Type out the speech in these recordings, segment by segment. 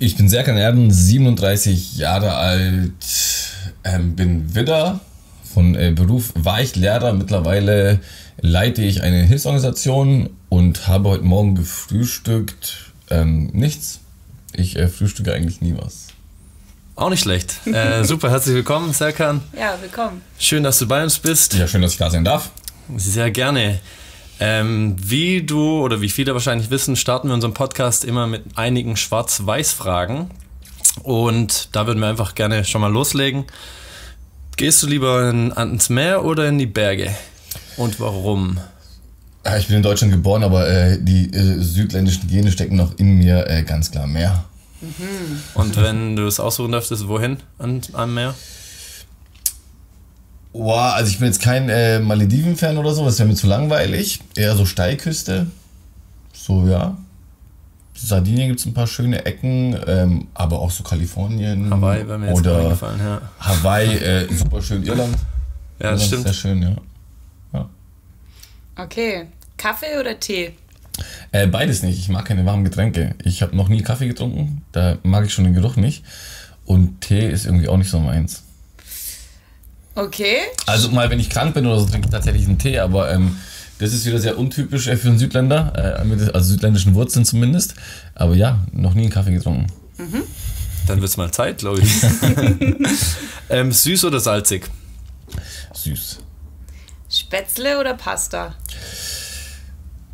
Ich bin Serkan Erden, 37 Jahre alt, ähm, bin Widder. Von äh, Beruf war ich Lehrer. Mittlerweile leite ich eine Hilfsorganisation und habe heute Morgen gefrühstückt. Ähm, nichts. Ich äh, frühstücke eigentlich nie was. Auch nicht schlecht. Äh, super, herzlich willkommen, Serkan. Ja, willkommen. Schön, dass du bei uns bist. Ja, schön, dass ich da sein darf. Sehr gerne. Ähm, wie du oder wie viele wahrscheinlich wissen, starten wir unseren Podcast immer mit einigen Schwarz-Weiß-Fragen. Und da würden wir einfach gerne schon mal loslegen. Gehst du lieber in, ans Meer oder in die Berge? Und warum? Ich bin in Deutschland geboren, aber äh, die äh, südländischen Gene stecken noch in mir äh, ganz klar Meer. Mhm. Und wenn du es aussuchen dürftest, wohin an, am Meer? Boah, also ich bin jetzt kein äh, Malediven-Fan oder so, das wäre mir zu langweilig. Eher so Steilküste. So, ja. Sardinien gibt es ein paar schöne Ecken, ähm, aber auch so Kalifornien. Hawaii wäre mir jetzt oder eingefallen, ja. Hawaii, äh, super schön. Irland. Ja, das Irland stimmt. Sehr schön, ja. ja. Okay. Kaffee oder Tee? Äh, beides nicht. Ich mag keine warmen Getränke. Ich habe noch nie Kaffee getrunken. Da mag ich schon den Geruch nicht. Und Tee ist irgendwie auch nicht so meins. Okay. Also mal, wenn ich krank bin oder so, trinke ich tatsächlich einen Tee, aber ähm, das ist wieder sehr untypisch äh, für einen Südländer, äh, mit, also südländischen Wurzeln zumindest. Aber ja, noch nie einen Kaffee getrunken. Dann wird es mal Zeit, glaube ich. ähm, süß oder salzig? Süß. Spätzle oder Pasta?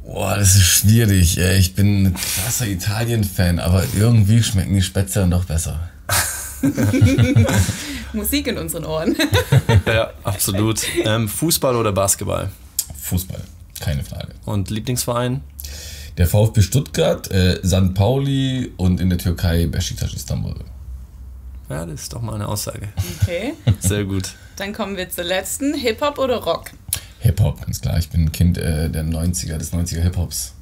Boah, das ist schwierig. Ich bin ein krasser Italien-Fan, aber irgendwie schmecken die Spätzle dann doch besser. Musik in unseren Ohren. Ja, absolut. Ähm, Fußball oder Basketball? Fußball, keine Frage. Und Lieblingsverein? Der VfB Stuttgart, äh, St. Pauli und in der Türkei Besiktas Istanbul. Ja, das ist doch mal eine Aussage. Okay. Sehr gut. Dann kommen wir zur letzten. Hip-Hop oder Rock? Hip-Hop, ganz klar. Ich bin ein Kind äh, der 90er, des 90er Hip-Hops.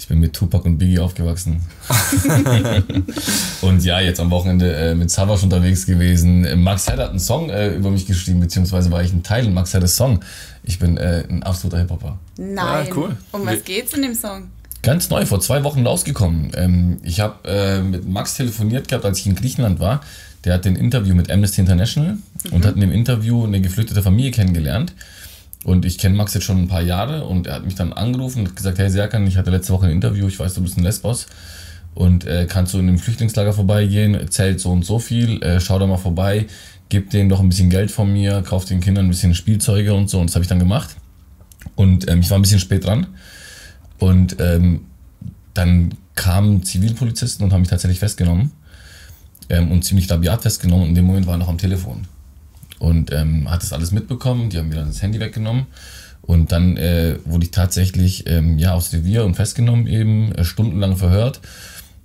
Ich bin mit Tupac und Biggie aufgewachsen. und ja, jetzt am Wochenende äh, mit Savage unterwegs gewesen. Max Head hat einen Song äh, über mich geschrieben, beziehungsweise war ich ein Teil in Max Heddes Song. Ich bin äh, ein absoluter Hip-Hopper. Nein. Ja, cool. Um was geht's in dem Song? Ganz neu, vor zwei Wochen rausgekommen. Ähm, ich habe äh, mit Max telefoniert gehabt, als ich in Griechenland war. Der hat ein Interview mit Amnesty International und hat in dem Interview eine geflüchtete Familie kennengelernt. Und ich kenne Max jetzt schon ein paar Jahre und er hat mich dann angerufen und gesagt, hey Serkan, ich hatte letzte Woche ein Interview, ich weiß, du bist in Lesbos. Und äh, kannst du in einem Flüchtlingslager vorbeigehen, zählt so und so viel, äh, schau da mal vorbei, gib denen doch ein bisschen Geld von mir, kauf den Kindern ein bisschen Spielzeuge und so. Und das habe ich dann gemacht. Und ähm, ich war ein bisschen spät dran. Und ähm, dann kamen Zivilpolizisten und haben mich tatsächlich festgenommen ähm, und ziemlich labiat festgenommen. Und in dem Moment war er noch am Telefon und ähm, hat das alles mitbekommen. Die haben mir dann das Handy weggenommen. Und dann äh, wurde ich tatsächlich ähm, ja, aufs Revier und festgenommen, eben äh, stundenlang verhört.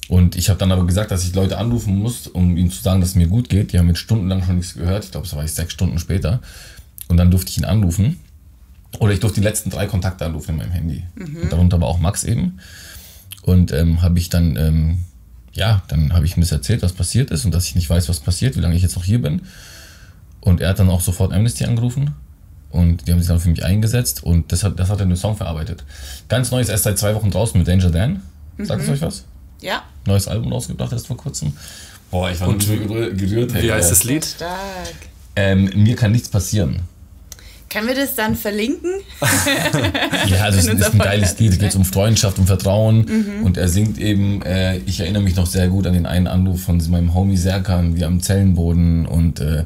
Und ich habe dann aber gesagt, dass ich Leute anrufen muss, um ihnen zu sagen, dass es mir gut geht. Die haben jetzt stundenlang schon nichts gehört. Ich glaube, es war jetzt sechs Stunden später. Und dann durfte ich ihn anrufen. Oder ich durfte die letzten drei Kontakte anrufen in meinem Handy. Und darunter war auch Max eben. Und ähm, habe ich dann, ähm, ja, dann habe ich ihm das erzählt, was passiert ist und dass ich nicht weiß, was passiert, wie lange ich jetzt noch hier bin. Und er hat dann auch sofort Amnesty angerufen und die haben sich dann für mich eingesetzt und das hat, das hat er in den Song verarbeitet. Ganz neu ist erst seit zwei Wochen draußen mit Danger Dan. Sagt es euch was? Ja. Neues Album rausgebracht erst vor kurzem. Boah, ich war Und gerührt. gerührt Wie heißt das das? Lied? Stark. Ähm, mir kann nichts passieren. Können wir das dann verlinken? Ja, also es ist ein geiles. Lied, es geht um Freundschaft, um Vertrauen und er singt eben, äh, ich erinnere mich noch sehr gut an den einen Anruf von meinem Homie Serkan, wie am Zellenboden und äh,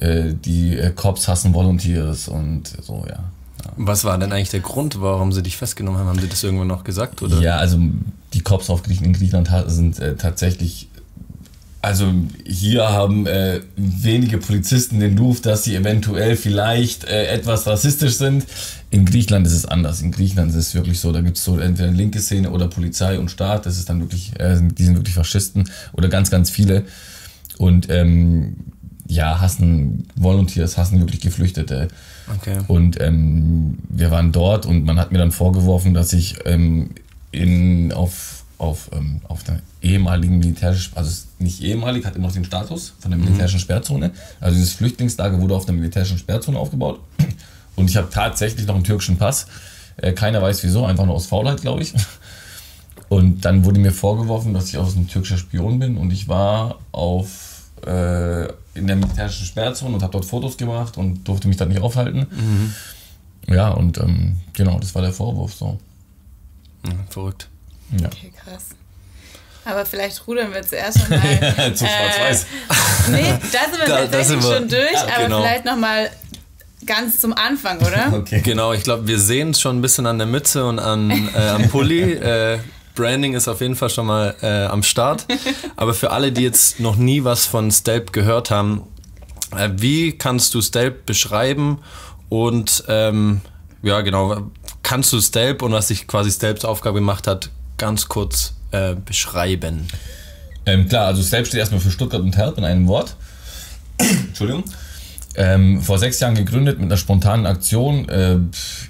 die äh, Cops hassen Volunteers und so, ja. Was war denn eigentlich der Grund, warum sie dich festgenommen haben? Haben sie das irgendwann noch gesagt? Oder? Ja, also die Cops auf Griechen, in Griechenland sind äh, tatsächlich. Also hier haben äh, wenige Polizisten den Ruf, dass sie eventuell vielleicht äh, etwas rassistisch sind. In Griechenland ist es anders. In Griechenland ist es wirklich so, da gibt es so entweder eine linke Szene oder Polizei und Staat. Das ist dann wirklich, äh, die sind wirklich Faschisten oder ganz, ganz viele. Und ähm, ja, hassen Volunteers, hassen wirklich Geflüchtete. Okay. Und ähm, wir waren dort und man hat mir dann vorgeworfen, dass ich ähm, in, auf, auf, ähm, auf einer ehemaligen militärischen, also nicht ehemalig, hat immer noch den Status von der militärischen Sperrzone. Also dieses Flüchtlingslager wurde auf der militärischen Sperrzone aufgebaut. Und ich habe tatsächlich noch einen türkischen Pass. Äh, keiner weiß wieso, einfach nur aus Faulheit, glaube ich. Und dann wurde mir vorgeworfen, dass ich aus ein türkischer Spion bin und ich war auf äh, in der militärischen Sperrzone und habe dort Fotos gemacht und durfte mich da nicht aufhalten. Ja, und ähm, genau, das war der Vorwurf so. Hm, verrückt. Ja. Okay, krass. Aber vielleicht rudern wir zuerst nochmal. Zu schwarz-weiß. nee, da sind wir da tatsächlich sind wir. schon durch, Ja, aber genau. vielleicht nochmal ganz zum Anfang, oder? Okay. Genau, ich glaube, wir sehen es schon ein bisschen an der Mütze und an, äh, am Pulli. Äh, Branding ist auf jeden Fall schon mal äh, am Start. Aber für alle, die jetzt noch nie was von Stelp gehört haben, äh, wie kannst du Stelp beschreiben? Und ähm, ja, genau, kannst du Stelp und was sich quasi Stelps Aufgabe gemacht hat, ganz kurz äh, beschreiben? Ähm, klar, also Stelp steht erstmal für Stuttgart und Help in einem Wort. Entschuldigung. Ähm, vor sechs Jahren gegründet mit einer spontanen Aktion. Äh,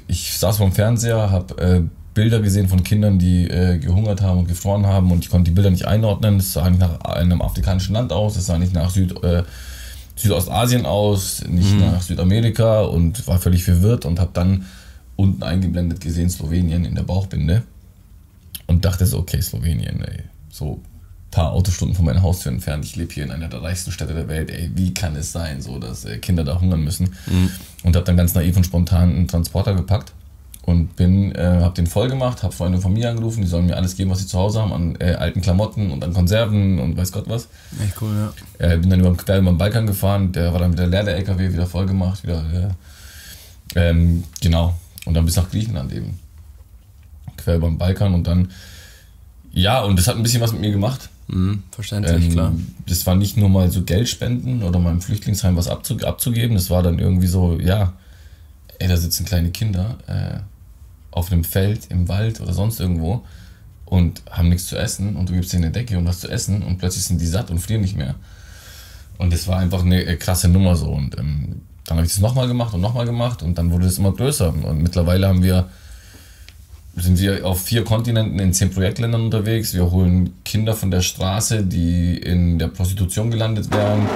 ich saß vorm Fernseher, habe äh, Bilder gesehen von Kindern, die äh, gehungert haben und gefroren haben und ich konnte die Bilder nicht einordnen. Es sah nicht nach einem afrikanischen Land aus, es sah nicht nach Süd, äh, Südostasien aus, nicht nach Südamerika und war völlig verwirrt und habe dann unten eingeblendet gesehen Slowenien in der Bauchbinde und dachte so, okay, Slowenien, ey, so ein paar Autostunden von meiner Haustür entfernt. Ich lebe hier in einer der reichsten Städte der Welt. Ey, wie kann es sein, so dass äh, Kinder da hungern müssen? Und habe dann ganz naiv und spontan einen Transporter gepackt und bin, äh, habe den voll gemacht, habe Freunde und Familie angerufen, die sollen mir alles geben, was sie zu Hause haben, an äh, alten Klamotten und an Konserven und weiß Gott was. Echt cool, ja. Äh, bin dann über, über den Balkan gefahren, der war dann wieder leer, der LKW, wieder voll gemacht, wieder, äh, ähm, genau. Und dann bis nach Griechenland eben. Quer über den Balkan und dann, ja, und das hat ein bisschen was mit mir gemacht. Mhm, verständlich, klar. Ähm, das war nicht nur mal so Geld spenden oder mal im Flüchtlingsheim was abzu abzugeben, das war dann irgendwie so, ja, ey, da sitzen kleine Kinder äh, auf einem Feld, im Wald oder sonst irgendwo und haben nichts zu essen und du gibst ihnen eine Decke und was zu essen und plötzlich sind die satt und frieren nicht mehr. Und das war einfach eine äh, krasse Nummer so. Und ähm, dann habe ich das nochmal gemacht und nochmal gemacht und dann wurde es immer größer. Und mittlerweile haben wir, sind wir auf vier Kontinenten in zehn Projektländern unterwegs. Wir holen Kinder von der Straße, die in der Prostitution gelandet wären.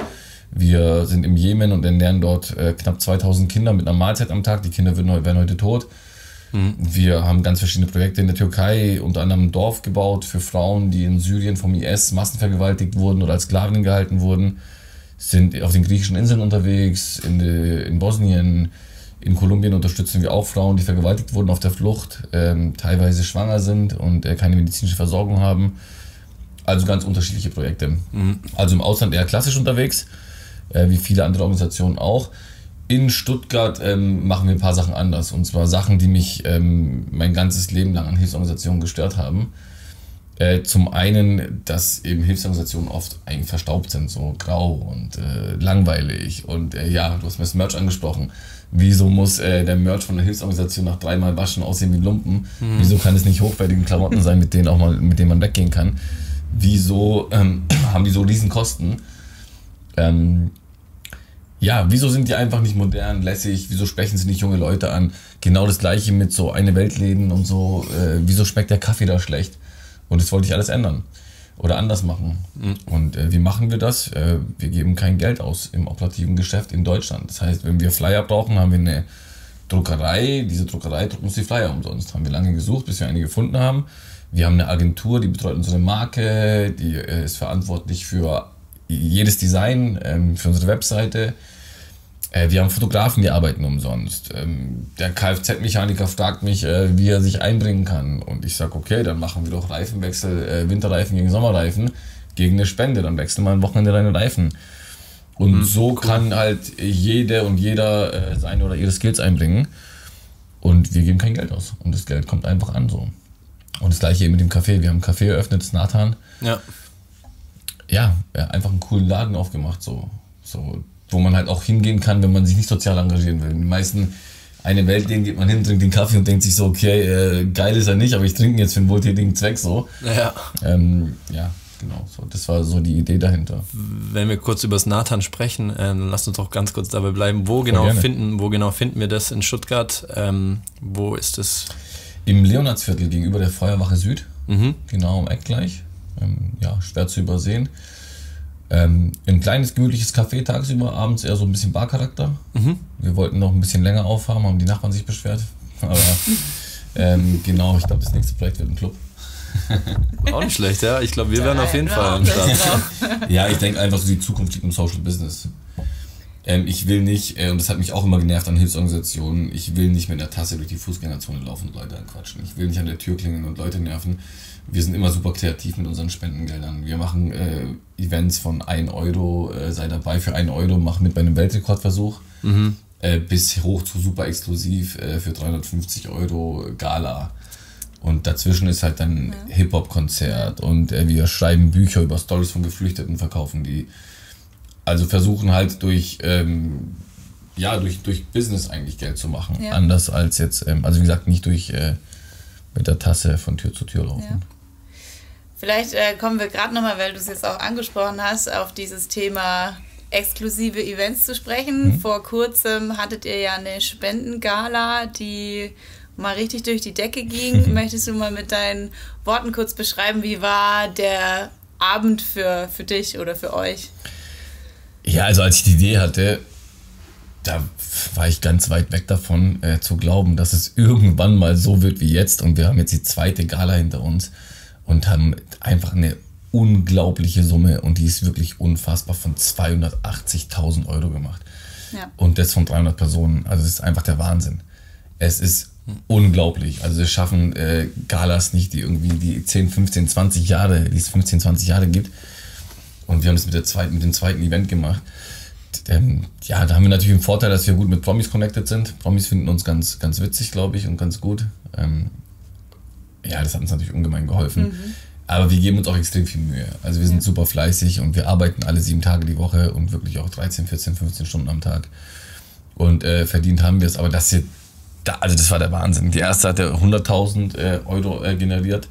Wir sind im Jemen und ernähren dort äh, knapp 2000 Kinder mit einer Mahlzeit am Tag. Die Kinder wären heute tot. Wir haben ganz verschiedene Projekte in der Türkei, unter anderem ein Dorf gebaut für Frauen, die in Syrien vom IS massenvergewaltigt wurden oder als Sklavinnen gehalten wurden. Sind auf den griechischen Inseln unterwegs, in, de, in Bosnien, in Kolumbien unterstützen wir auch Frauen, die vergewaltigt wurden auf der Flucht, ähm, teilweise schwanger sind und äh, keine medizinische Versorgung haben. Also ganz unterschiedliche Projekte. Also im Ausland eher klassisch unterwegs, äh, wie viele andere Organisationen auch. In Stuttgart ähm, machen wir ein paar Sachen anders. Und zwar Sachen, die mich ähm, mein ganzes Leben lang an Hilfsorganisationen gestört haben. Äh, zum einen, dass eben Hilfsorganisationen oft eigentlich verstaubt sind, so grau und äh, langweilig. Und äh, ja, du hast mir das Merch angesprochen. Wieso muss äh, der Merch von der Hilfsorganisation nach dreimal Waschen aussehen wie Lumpen? Wieso kann es nicht hochwertige Klamotten sein, mit denen auch mal, mit denen man weggehen kann? Wieso ähm, haben die so riesen Kosten? Ja, wieso sind die einfach nicht modern, lässig? Wieso sprechen sie nicht junge Leute an? Genau das gleiche mit so eine Weltläden und so. Äh, wieso schmeckt der Kaffee da schlecht? Und das wollte ich alles ändern oder anders machen. Und äh, wie machen wir das? Äh, wir geben kein Geld aus im operativen Geschäft in Deutschland. Das heißt, wenn wir Flyer brauchen, haben wir eine Druckerei. Diese Druckerei druckt uns die Flyer umsonst. Haben wir lange gesucht, bis wir eine gefunden haben. Wir haben eine Agentur, die betreut unsere Marke, die äh, ist verantwortlich für jedes Design, ähm, für unsere Webseite. Äh, wir haben Fotografen, die arbeiten umsonst. Ähm, der Kfz-Mechaniker fragt mich, äh, wie er sich einbringen kann. Und ich sage, okay, dann machen wir doch Reifenwechsel, äh, Winterreifen gegen Sommerreifen, gegen eine Spende. Dann wechseln wir am Wochenende deine Reifen. Und so kann halt jede und jeder äh, seine oder ihre Skills einbringen. Und wir geben kein Geld aus. Und das Geld kommt einfach an so. Und das gleiche eben mit dem Café. Wir haben einen Café eröffnet, das Nathan Ja. Ja, einfach einen coolen Laden aufgemacht, so, so, wo man halt auch hingehen kann, wenn man sich nicht sozial engagieren will. Die meisten, eine Welt, denen geht man hin, trinkt den Kaffee und denkt sich so, okay, äh, geil ist er nicht, aber ich trinke ihn jetzt für einen wohltätigen Zweck so. Ja. Ähm, ja, genau, so, das war so die Idee dahinter. Wenn wir kurz über das Nathan sprechen, äh, dann lasst uns doch ganz kurz dabei bleiben. Wo genau finden, wo genau finden wir das in Stuttgart? Ähm, wo ist es? Im Leonadsviertel gegenüber der Feuerwache Süd, Mhm. genau am Eck gleich, ähm, ja, schwer zu übersehen. Ähm, ein kleines, gemütliches Café tagsüber, abends eher so ein bisschen Barcharakter. Wir wollten noch ein bisschen länger aufhaben, haben die Nachbarn sich beschwert. Aber ähm, genau, ich glaube, das nächste Projekt wird ein Club. Auch nicht schlecht, ja. Ich glaube, wir werden auf jeden Ja, Fall am Start. Ja, ich denke einfach so, die Zukunft liegt im Social Business. Ähm, ich will nicht, äh, und das hat mich auch immer genervt an Hilfsorganisationen, ich will nicht mit einer Tasse durch die Fußgängerzone laufen und Leute anquatschen. Ich will nicht an der Tür klingeln und Leute nerven. Wir sind immer super kreativ mit unseren Spendengeldern. Wir machen äh, Events von 1 Euro, äh, sei dabei für 1 Euro, mach mit bei einem Weltrekordversuch. Äh, bis hoch zu super exklusiv äh, für 350 Euro Gala. Und dazwischen ist halt dann Hip-Hop-Konzert und äh, wir schreiben Bücher über Stories von Geflüchteten, verkaufen die. Also versuchen halt durch, ähm, ja, durch, durch Business eigentlich Geld zu machen. Ja. Anders als jetzt, ähm, also wie gesagt, nicht durch äh, mit der Tasse von Tür zu Tür laufen. Ja. Vielleicht äh, kommen wir gerade nochmal, weil du es jetzt auch angesprochen hast, auf dieses Thema exklusive Events zu sprechen. Mhm. Vor kurzem hattet ihr ja eine Spendengala, die mal richtig durch die Decke ging. Möchtest du mal mit deinen Worten kurz beschreiben, wie war der Abend für, für dich oder für euch? Ja, also als ich die Idee hatte, da war ich ganz weit weg davon äh, zu glauben, dass es irgendwann mal so wird wie jetzt. Und wir haben jetzt die zweite Gala hinter uns und haben einfach eine unglaubliche Summe und die ist wirklich unfassbar von 280.000 Euro gemacht. Ja. Und das von 300 Personen. Also das ist einfach der Wahnsinn. Es ist unglaublich. Also es schaffen äh, Galas nicht, die irgendwie die 10, 15, 20 Jahre, die es 15, 20 Jahre gibt. Und wir haben das mit, der zweiten, mit dem zweiten Event gemacht. Ähm, ja, da haben wir natürlich den Vorteil, dass wir gut mit Promis connected sind. Promis finden uns ganz, ganz witzig, glaube ich, und ganz gut. Ähm, ja, das hat uns natürlich ungemein geholfen. Aber wir geben uns auch extrem viel Mühe. Also wir sind super fleißig und wir arbeiten alle sieben Tage die Woche und wirklich auch 13, 14, 15 Stunden am Tag. Und äh, verdient haben wir es. Aber das hier, da, also das war der Wahnsinn. Die erste hatte 100.000 äh, Euro äh, generiert.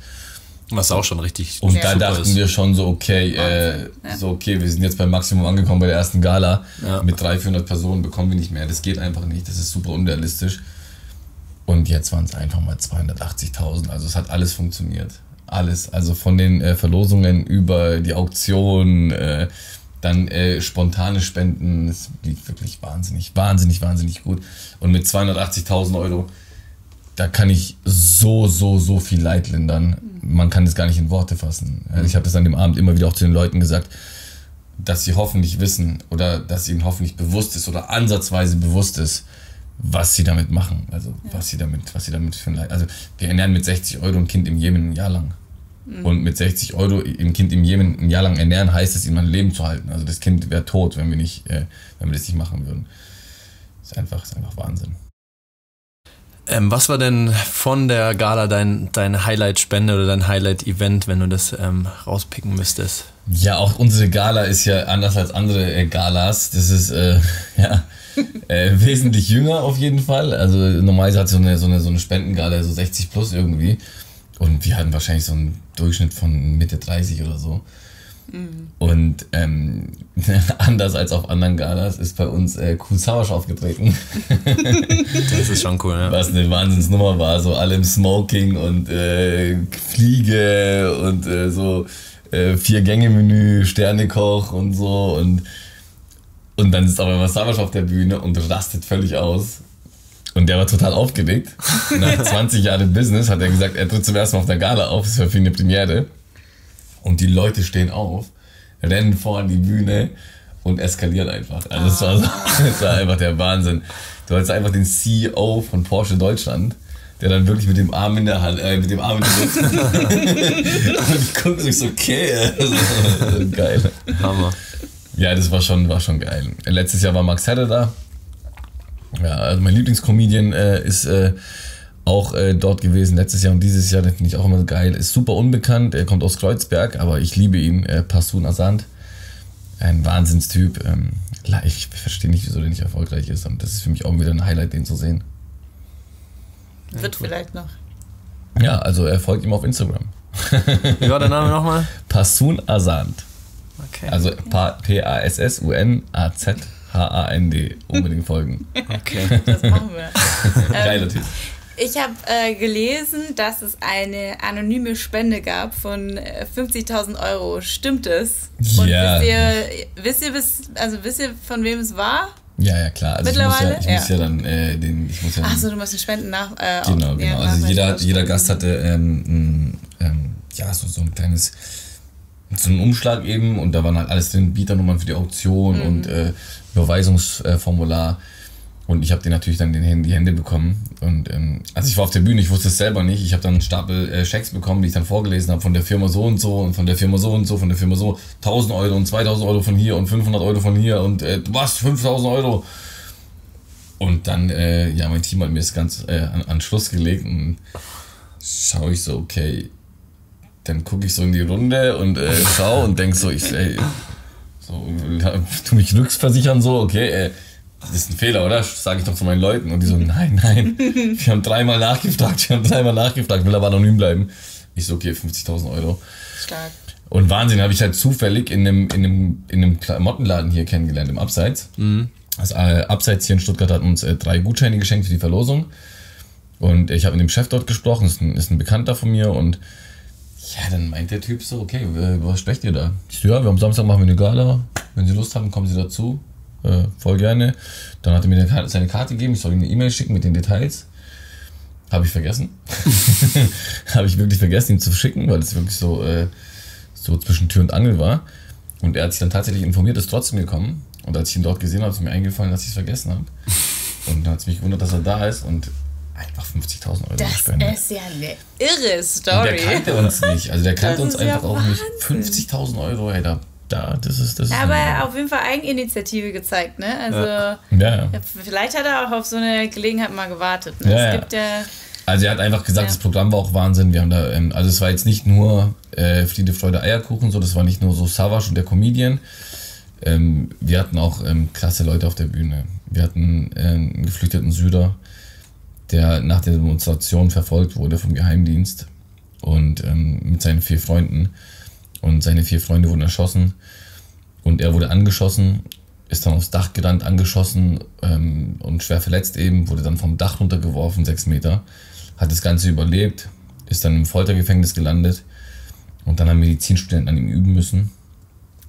Was auch schon richtig Und Ja. da dachten ist. wir schon so, okay, äh, Ja. so okay, wir sind jetzt beim Maximum angekommen bei der ersten Gala. Ja. Mit 300, 400 Personen bekommen wir nicht mehr. Das geht einfach nicht. Das ist super unrealistisch. Und jetzt waren es einfach mal 280.000. Also es hat alles funktioniert. Alles. Also von den äh, Verlosungen über die Auktion, äh, dann äh, spontane Spenden. Es lief wirklich wahnsinnig, wahnsinnig, wahnsinnig gut. Und mit 280.000 Euro da kann ich so, so, so viel Leid lindern. Man kann das gar nicht in Worte fassen. Also Ich habe das an dem Abend immer wieder auch zu den Leuten gesagt, dass sie hoffentlich wissen oder dass ihnen hoffentlich bewusst ist oder ansatzweise bewusst ist, was sie damit machen. Also was sie damit, was sie damit für ein Leid. Also wir ernähren mit 60 Euro ein Kind im Jemen ein Jahr lang. Und mit 60 Euro im Kind im Jemen ein Jahr lang ernähren, heißt es, ihm ein Leben zu halten. Also das Kind wäre tot, wenn wir nicht, äh, wenn wir das nicht machen würden. Ist einfach, ist einfach Wahnsinn. Ähm, was war denn von der Gala dein, deine Highlight-Spende oder dein Highlight-Event, wenn du das ähm, rauspicken müsstest? Ja, auch unsere Gala ist ja anders als andere äh, Galas. Das ist äh, ja äh, wesentlich jünger auf jeden Fall. Also normalerweise hat so eine, so eine, so eine Spendengala so 60 plus irgendwie. Und wir hatten wahrscheinlich so einen Durchschnitt von Mitte 30 oder so. Und ähm, anders als auf anderen Galas ist bei uns äh, Cool Savage aufgetreten. Das ist schon cool, ja. was eine Wahnsinnsnummer war, so alle im Smoking und äh, Fliege und äh, so äh, Vier-Gänge-Menü, Sternekoch und so und, und dann ist aber immer Savage auf der Bühne und rastet völlig aus. Und der war total aufgeregt. Nach 20 Jahren Business hat er gesagt, er tritt zum ersten Mal auf der Gala auf, das war für ihn eine Premiere. Und die Leute stehen auf, rennen vor an die Bühne und eskalieren einfach. Also das, war so, das war einfach der Wahnsinn. Du hattest einfach den CEO von Porsche Deutschland, der dann wirklich mit dem Arm in der Hand, äh, mit dem Arm in der Luft und guckt sich so, okay, also, geil. Hammer. Ja, das war schon, war schon geil. Letztes Jahr war Max Herre da. Ja, also mein Lieblingscomedian äh, ist äh, auch äh, dort gewesen letztes Jahr und dieses Jahr, den finde ich auch immer geil. Ist super unbekannt, er kommt aus Kreuzberg, aber ich liebe ihn, äh, Passun Asant. Ein Wahnsinnstyp. Ähm, ich verstehe nicht, wieso der nicht erfolgreich ist. Und das ist für mich auch wieder ein Highlight, den zu sehen. Wird vielleicht noch. Ja, also er folgt ihm auf Instagram. Wie war der Name nochmal? Passun Asant. Okay. Also Pa- P-A-S-S-U-N-A-Z-H-A-N-D. Unbedingt folgen. okay. Das machen wir. Geiler Typ. Ich habe äh, gelesen, dass es eine anonyme Spende gab von äh, 50.000 Euro. Stimmt es? Und Ja. wisst ihr, wisst ihr, also wisst ihr, von wem es war? Ja, ja, klar. Also ich muss ja, Mittlerweile? ich muss ja. Ja. dann äh, den, ich muss ja Achso, du musst den Spenden nach. Äh, genau, genau. ja, also jeder, jeder. Gast hatte ähm, ähm, ja, so, so ein kleines, so ein Umschlag eben und da waren halt alles drin, Bieternummern für die Auktion und äh, Überweisungsformular. Und ich habe den natürlich dann in die Hände bekommen. Und ähm, also ich war auf der Bühne, ich wusste es selber nicht. Ich habe dann einen Stapel äh, Schecks bekommen, die ich dann vorgelesen habe von der Firma so und so und von der Firma so und so, von der Firma so. 1000 Euro und 2000 Euro von hier und 500 Euro von hier und äh, was, 5000 Euro. Und dann, äh, ja, mein Team hat mir das ganz äh, an, an Schluss gelegt und schaue ich so, okay, dann gucke ich so in die Runde und äh, schau und denk so, ich, ey, so, tu mich rücksversichern so, okay, äh, das ist ein Fehler, oder? Sage ich doch zu meinen Leuten. Und die so, nein, nein. Wir haben dreimal nachgefragt, wir haben dreimal nachgefragt, will aber anonym bleiben. Ich so, okay, 50.000 Euro. Stark. Und Wahnsinn, habe ich halt zufällig in einem, in einem, in einem Klamottenladen hier kennengelernt, im Abseits. Mhm. Das äh, Abseits hier in Stuttgart hat uns äh, drei Gutscheine geschenkt für die Verlosung. Und ich habe mit dem Chef dort gesprochen, ist ein, ist ein Bekannter von mir und ja, dann meint der Typ so, okay, was sprecht ihr da? Ich so, ja, wir haben Samstag machen wir eine Gala. Wenn Sie Lust haben, kommen Sie dazu. Äh, voll gerne. Dann hat er mir Karte, seine Karte gegeben, ich soll ihm eine E-Mail schicken mit den Details. Habe ich vergessen. Habe ich wirklich vergessen, ihm zu schicken, weil es wirklich so, äh, so zwischen Tür und Angel war. Und er hat sich dann tatsächlich informiert, ist trotzdem gekommen. Und als ich ihn dort gesehen habe, ist mir eingefallen, dass ich es vergessen habe. Und dann hat es mich gewundert, dass er da ist und einfach 50.000 Euro das gespendet. Das ist ja eine irre Story. Und der kannte uns nicht. Also der kannte uns einfach ja auch nicht. 50.000 Euro, ey, da da, das ist das. Ja, aber er hat auf jeden Fall Eigeninitiative gezeigt, ne? Also ja. Ja, ja. vielleicht hat er auch auf so eine Gelegenheit mal gewartet. Ne? Ja, es gibt ja. Also er hat einfach gesagt, das Programm war auch Wahnsinn. Wir haben da, ähm, also es war jetzt nicht nur äh, Friede, Freude, Eierkuchen, so, das war nicht nur so Savage und der Comedian. Ähm, wir hatten auch ähm, klasse Leute auf der Bühne. Wir hatten äh, einen geflüchteten Süder, der nach der Demonstration verfolgt wurde vom Geheimdienst und ähm, mit seinen vier Freunden und seine vier Freunde wurden erschossen und er wurde angeschossen, ist dann aufs Dach gerannt, angeschossen ähm, und schwer verletzt eben, wurde dann vom Dach runtergeworfen, sechs Meter, hat das Ganze überlebt, ist dann im Foltergefängnis gelandet und dann haben Medizinstudenten an ihm üben müssen.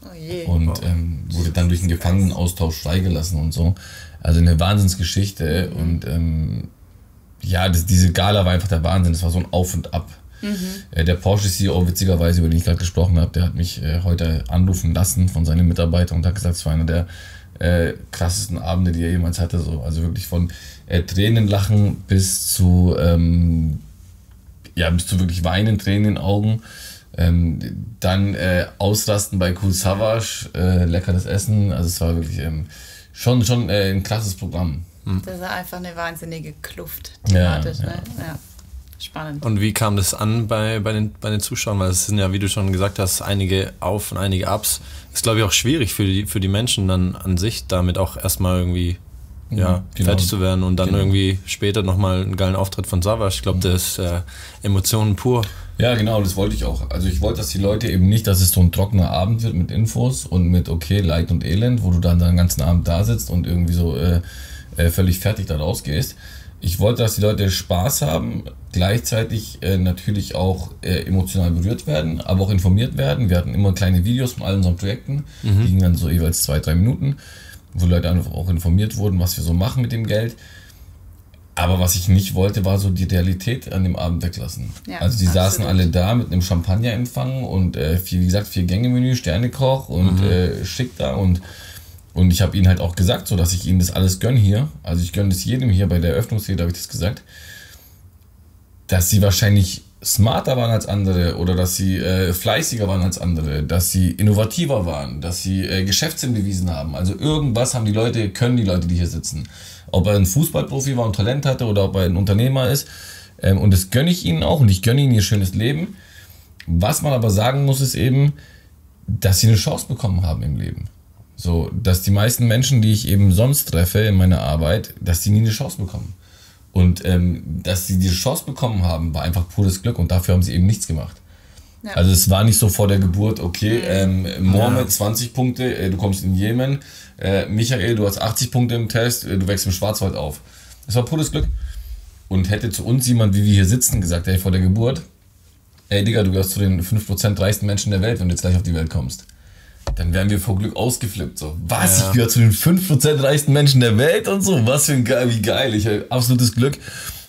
Oh und ähm, wurde dann durch den Gefangenenaustausch freigelassen und so. Also eine Wahnsinnsgeschichte und ähm, ja, das, diese Gala war einfach der Wahnsinn. Das war so ein Auf und Ab. Mhm. Äh, der Porsche-CEO, witzigerweise, über den ich gerade gesprochen habe, der hat mich äh, heute anrufen lassen von seinen Mitarbeitern und hat gesagt, es war einer der äh, krassesten Abende, die er jemals hatte. So. Also wirklich von äh, Tränen lachen bis zu, ähm, ja, bis zu wirklich Weinen, Tränen in den Augen. Ähm, dann äh, Ausrasten bei Cool Savage, äh, leckeres Essen. Also es war wirklich ähm, schon, schon äh, ein krasses Programm. Das ist einfach eine wahnsinnige Kluft thematisch. Ja, ja. Ne? ja. Spannend. Und wie kam das an bei, bei, den, bei den Zuschauern? Weil es sind ja, wie du schon gesagt hast, einige Auf- und einige Ups. Ist, glaube ich, auch schwierig für die, für die Menschen dann an sich, damit auch erstmal irgendwie ja, genau. fertig zu werden und dann genau. irgendwie später nochmal einen geilen Auftritt von Savas. Ich glaube, das ist äh, Emotionen pur. Ja, genau, das wollte ich auch. Also ich wollte, dass die Leute eben nicht, dass es so ein trockener Abend wird mit Infos und mit okay, Leid und Elend, wo du dann den ganzen Abend da sitzt und irgendwie so äh, äh, völlig fertig da rausgehst, ich wollte, dass die Leute Spaß haben, gleichzeitig äh, natürlich auch äh, emotional berührt werden, aber auch informiert werden. Wir hatten immer kleine Videos von all unseren Projekten, mhm. die gingen dann so jeweils zwei, drei Minuten, wo Leute einfach auch informiert wurden, was wir so machen mit dem Geld. Aber was ich nicht wollte, war so die Realität an dem Abend weglassen. Ja, also die absolut. saßen alle da mit einem Champagnerempfang und äh, vier, wie gesagt, vier Gänge-Menü, Sternekoch und mhm. äh, schick da und und ich habe ihnen halt auch gesagt, so dass ich ihnen das alles gönne hier. Also ich gönne das jedem hier bei der Eröffnungsrede, habe ich das gesagt, dass sie wahrscheinlich smarter waren als andere oder dass sie äh, fleißiger waren als andere, dass sie innovativer waren, dass sie äh, Geschäftssinn bewiesen haben. Also irgendwas haben die Leute, können die Leute, die hier sitzen. Ob er ein Fußballprofi war und Talent hatte oder ob er ein Unternehmer ist. Ähm, und das gönne ich ihnen auch und ich gönne ihnen ihr schönes Leben. Was man aber sagen muss, ist eben, dass sie eine Chance bekommen haben im Leben. So, dass die meisten Menschen, die ich eben sonst treffe in meiner Arbeit, dass die nie eine Chance bekommen. Und ähm, dass sie diese Chance bekommen haben, war einfach pures Glück und dafür haben sie eben nichts gemacht. Ja. Also es war nicht so vor der Geburt, okay, mhm. ähm, Mohammed ja. 20 Punkte, äh, du kommst in Jemen, äh, Michael, du hast 80 Punkte im Test, äh, du wächst im Schwarzwald auf. Es war pures Glück. Und hätte zu uns jemand, wie wir hier sitzen, gesagt, ey, vor der Geburt, ey Digga, du gehörst zu den 5% reichsten Menschen der Welt, wenn du jetzt gleich auf die Welt kommst dann wären wir vor Glück ausgeflippt. So, was? Ja. Ich gehöre zu den 5% reichsten Menschen der Welt und so. Was für ein geil, wie geil. Ich habe absolutes Glück.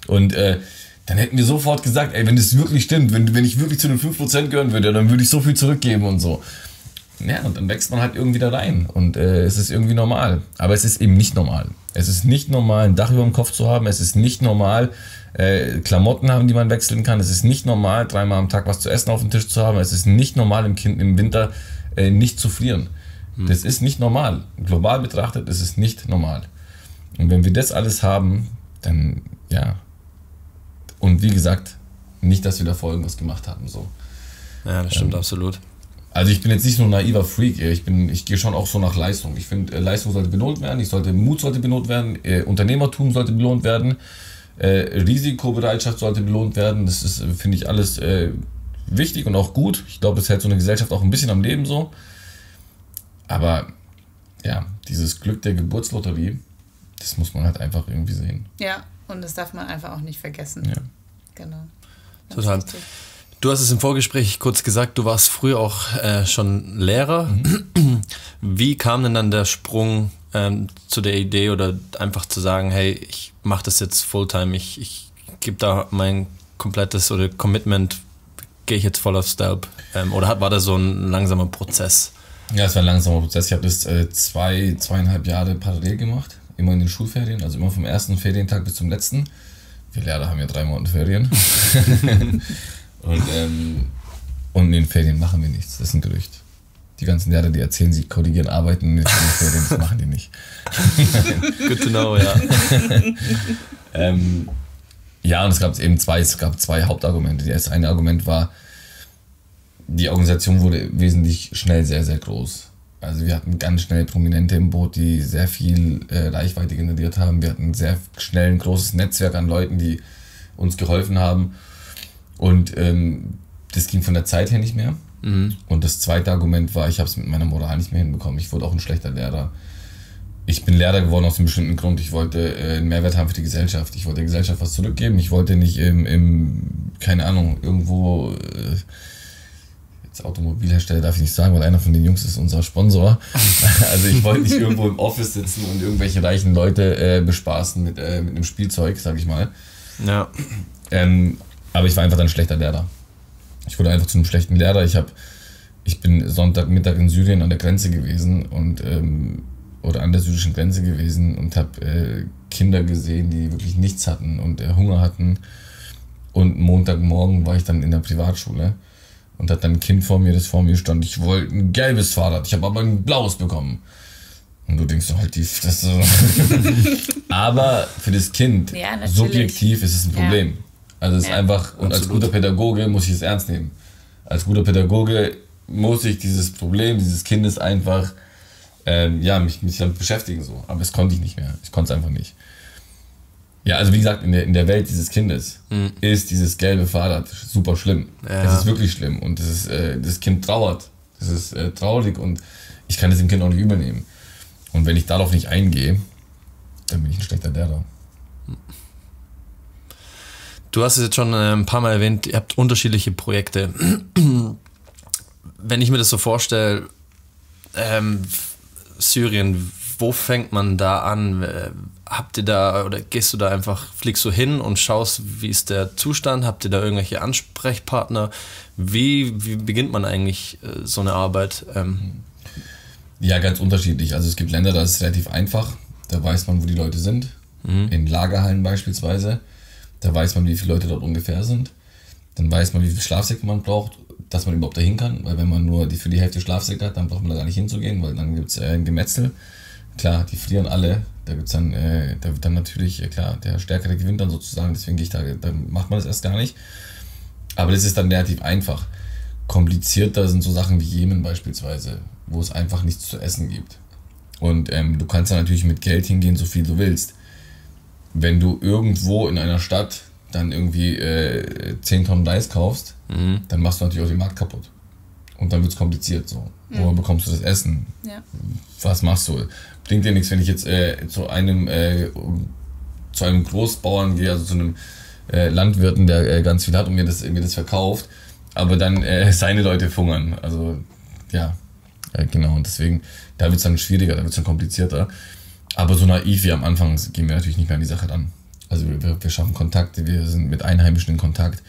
Und äh, dann hätten wir sofort gesagt, ey, wenn das wirklich stimmt, wenn, wenn ich wirklich zu den 5% gehören würde, dann würde ich so viel zurückgeben und so. Ja, und dann wächst man halt irgendwie da rein und äh, es ist irgendwie normal. Aber es ist eben nicht normal. Es ist nicht normal, ein Dach über dem Kopf zu haben. Es ist nicht normal, äh, Klamotten haben, die man wechseln kann. Es ist nicht normal, dreimal am Tag was zu essen auf dem Tisch zu haben. Es ist nicht normal, im, kind, im Winter äh, nicht zu frieren. Hm. Das ist nicht normal. Global betrachtet ist es nicht normal. Und wenn wir das alles haben, dann ja. Und wie gesagt, nicht, dass wir davor irgendwas gemacht haben. So. Ja, das stimmt ähm, absolut. Also ich bin jetzt nicht nur ein naiver Freak, ich, bin, ich gehe schon auch so nach Leistung. Ich finde, äh, Leistung sollte belohnt werden, ich sollte, Mut sollte belohnt werden, äh, Unternehmertum sollte belohnt werden, äh, Risikobereitschaft sollte belohnt werden. Das ist, finde ich, alles äh, wichtig und auch gut. Ich glaube, es hält so eine Gesellschaft auch ein bisschen am Leben so. Aber ja, dieses Glück der Geburtslotterie, das muss man halt einfach irgendwie sehen. Ja, und das darf man einfach auch nicht vergessen. Ja. Genau. Total. Richtig. Du hast es im Vorgespräch kurz gesagt, du warst früher auch äh, schon Lehrer. Mhm. Wie kam denn dann der Sprung ähm, zu der Idee oder einfach zu sagen, hey, ich mache das jetzt Fulltime, ich, ich gebe da mein komplettes oder Commitment, gehe ich jetzt voll auf Stelp? Ähm, oder war das so ein langsamer Prozess? Ja, es war ein langsamer Prozess. Ich habe das äh, zwei, zweieinhalb Jahre parallel gemacht, immer in den Schulferien, also immer vom ersten Ferientag bis zum letzten. Wir Lehrer haben ja drei Monate Ferien. Und, ähm, und in den Ferien machen wir nichts. Das ist ein Gerücht. Die ganzen Lehrer, die erzählen, sie korrigieren Arbeiten in den Ferien, das machen die nicht. Good to know, ja. ähm, ja, und es gab eben zwei, es gab zwei Hauptargumente. Das eine Argument war, die Organisation wurde wesentlich schnell sehr, sehr groß. Also wir hatten ganz schnell Prominente im Boot, die sehr viel äh, Reichweite generiert haben. Wir hatten sehr schnell ein großes Netzwerk an Leuten, die uns geholfen haben. Und ähm, das ging von der Zeit her nicht mehr. Mhm. Und das zweite Argument war, ich habe es mit meiner Moral nicht mehr hinbekommen. Ich wurde auch ein schlechter Lehrer. Ich bin Lehrer geworden aus einem bestimmten Grund. Ich wollte äh, einen Mehrwert haben für die Gesellschaft. Ich wollte der Gesellschaft was zurückgeben. Ich wollte nicht im, im keine Ahnung, irgendwo, äh, jetzt Automobilhersteller darf ich nicht sagen, weil einer von den Jungs ist unser Sponsor. also ich wollte nicht irgendwo im Office sitzen und irgendwelche reichen Leute äh, bespaßen mit, äh, mit einem Spielzeug, sag ich mal. Ja. Ähm, aber ich war einfach ein schlechter Lehrer. Ich wurde einfach zu einem schlechten Lehrer. Ich, hab, ich bin Sonntagmittag in Syrien an der Grenze gewesen und ähm, oder an der syrischen Grenze gewesen und habe äh, Kinder gesehen, die wirklich nichts hatten und äh, Hunger hatten. Und Montagmorgen war ich dann in der Privatschule und hat dann ein Kind vor mir, das vor mir stand. Ich wollte ein gelbes Fahrrad, ich habe aber ein blaues bekommen. Und du denkst so halt die Fresse. aber für das Kind, ja, subjektiv ist es ein Problem. Ja. Also es ja, ist einfach, und absolut. als guter Pädagoge muss ich es ernst nehmen. Als guter Pädagoge muss ich dieses Problem dieses Kindes einfach, ähm, ja, mich, mich damit beschäftigen so. Aber das konnte ich nicht mehr. Ich konnte es einfach nicht. Ja, also wie gesagt, in der, in der Welt dieses Kindes mhm. ist dieses gelbe Fahrrad super schlimm. Ja. Es ist wirklich schlimm und das, ist, äh, das Kind trauert. Das ist äh, traurig und ich kann es dem Kind auch nicht übernehmen. Und wenn ich darauf nicht eingehe, dann bin ich ein schlechter Lehrer. Du hast es jetzt schon äh, ein paar Mal erwähnt, ihr habt unterschiedliche Projekte. Wenn ich mir das so vorstelle, ähm, Syrien, wo fängt man da an? Äh, habt ihr da oder gehst du da einfach, fliegst du hin und schaust, wie ist der Zustand? Habt ihr da irgendwelche Ansprechpartner? Wie, wie beginnt man eigentlich äh, so eine Arbeit? Ähm, ja, ganz unterschiedlich. Also es gibt Länder, da ist es relativ einfach. Da weiß man, wo die Leute sind. Mhm. In Lagerhallen beispielsweise. Da weiß man, wie viele Leute dort ungefähr sind. Dann weiß man, wie viel Schlafsäcke man braucht, dass man überhaupt dahin kann. Weil wenn man nur die, für die Hälfte Schlafsäcke hat, dann braucht man da gar nicht hinzugehen, weil dann gibt es äh, ein Gemetzel. Klar, die frieren alle. Da gibt's dann, äh, da wird dann natürlich, äh, klar, der Stärkere gewinnt dann sozusagen, deswegen gehe ich da, dann macht man das erst gar nicht. Aber das ist dann relativ einfach. Komplizierter sind so Sachen wie Jemen beispielsweise, wo es einfach nichts zu essen gibt. Und ähm, du kannst da natürlich mit Geld hingehen, so viel du willst wenn du irgendwo in einer Stadt dann irgendwie äh, 10 Tonnen Reis kaufst, mhm. dann machst du natürlich auch den Markt kaputt. Und dann wird es kompliziert so. Mhm. Wo bekommst du das Essen? Ja. Was machst du? Bringt dir nichts, wenn ich jetzt äh, zu einem äh, zu einem Großbauern gehe, also zu einem äh, Landwirten, der äh, ganz viel hat und mir das, mir das verkauft, aber dann äh, seine Leute fungern. Also ja, genau. Und deswegen, da wird es dann schwieriger, da wird es dann komplizierter. Aber so naiv wie am Anfang gehen wir natürlich nicht mehr an die Sache ran. Also wir, wir schaffen Kontakte, wir sind mit Einheimischen in Kontakt.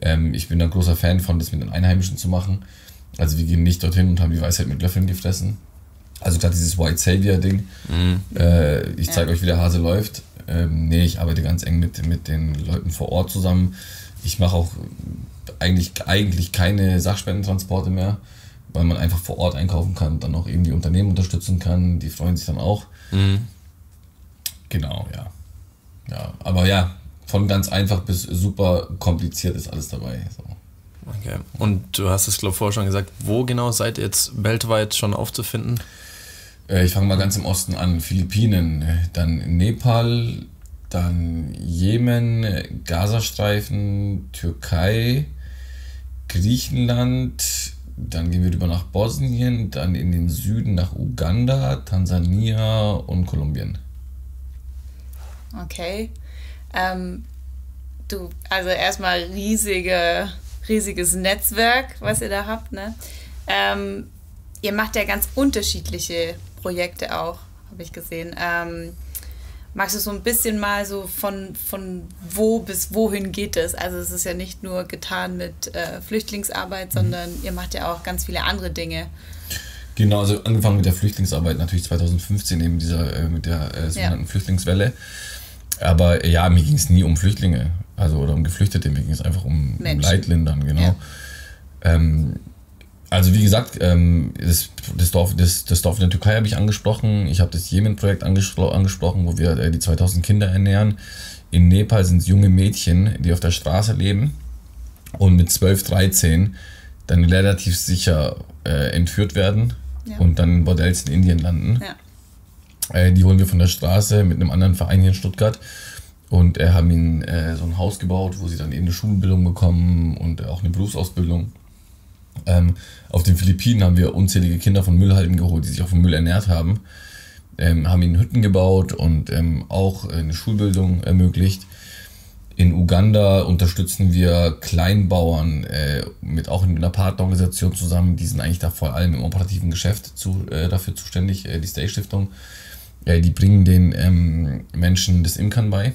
Ähm, ich bin ein großer Fan von, das mit den Einheimischen zu machen. Also wir gehen nicht dorthin und haben die Weisheit mit Löffeln gefressen. Also gerade dieses White Savior Ding. Mhm. Äh, ich zeige ja. euch, wie der Hase läuft. Ähm, nee, ich arbeite ganz eng mit, mit den Leuten vor Ort zusammen. Ich mache auch eigentlich, eigentlich keine Sachspendentransporte mehr, weil man einfach vor Ort einkaufen kann, dann auch irgendwie Unternehmen unterstützen kann. Die freuen sich dann auch. Mhm. Genau, ja. Ja, aber ja, von ganz einfach bis super kompliziert ist alles dabei. So. Okay. Und du hast es, glaube ich, vorher schon gesagt, wo genau seid ihr jetzt weltweit schon aufzufinden? Äh, ich fange mal ganz im Osten an. Philippinen, dann Nepal, dann Jemen, Gazastreifen, Türkei, Griechenland, dann gehen wir rüber nach Bosnien, dann in den Süden nach Uganda, Tansania und Kolumbien. Okay. Ähm, du, also erstmal riesige, riesiges Netzwerk, was ihr da habt, ne? Ähm, ihr macht ja ganz unterschiedliche Projekte auch, habe ich gesehen. Ähm, magst du so ein bisschen mal so von, von wo bis wohin geht es? Also es ist ja nicht nur getan mit äh, Flüchtlingsarbeit, sondern ihr macht ja auch ganz viele andere Dinge. Genau, also angefangen mit der Flüchtlingsarbeit natürlich 2015 eben dieser, äh, mit der äh, sogenannten ja. Flüchtlingswelle. Aber ja, mir ging es nie um Flüchtlinge, also oder um Geflüchtete, mir ging es einfach um, um Leitlindern, genau. Ja. Ähm, also wie gesagt, ähm, das, das, Dorf, das, das Dorf in der Türkei habe ich angesprochen. Ich habe das Jemen-Projekt angespro angesprochen, wo wir äh, die 2000 Kinder ernähren. In Nepal sind es junge Mädchen, die auf der Straße leben und mit 12, 13 dann relativ sicher äh, entführt werden ja. und dann in Bordells in Indien landen. Ja. Äh, die holen wir von der Straße mit einem anderen Verein hier in Stuttgart und äh, haben ihnen äh, so ein Haus gebaut, wo sie dann eben eine Schulbildung bekommen und auch eine Berufsausbildung. Ähm, auf den Philippinen haben wir unzählige Kinder von Müllhalden geholt, die sich auch vom Müll ernährt haben. Ähm, haben ihnen Hütten gebaut und ähm, auch eine Schulbildung ermöglicht. In Uganda unterstützen wir Kleinbauern äh, mit auch in einer Partnerorganisation zusammen. Die sind eigentlich da vor allem im operativen Geschäft zu, äh, dafür zuständig, äh, die Stay Stiftung. Ja, die bringen den ähm, Menschen das Imkern bei.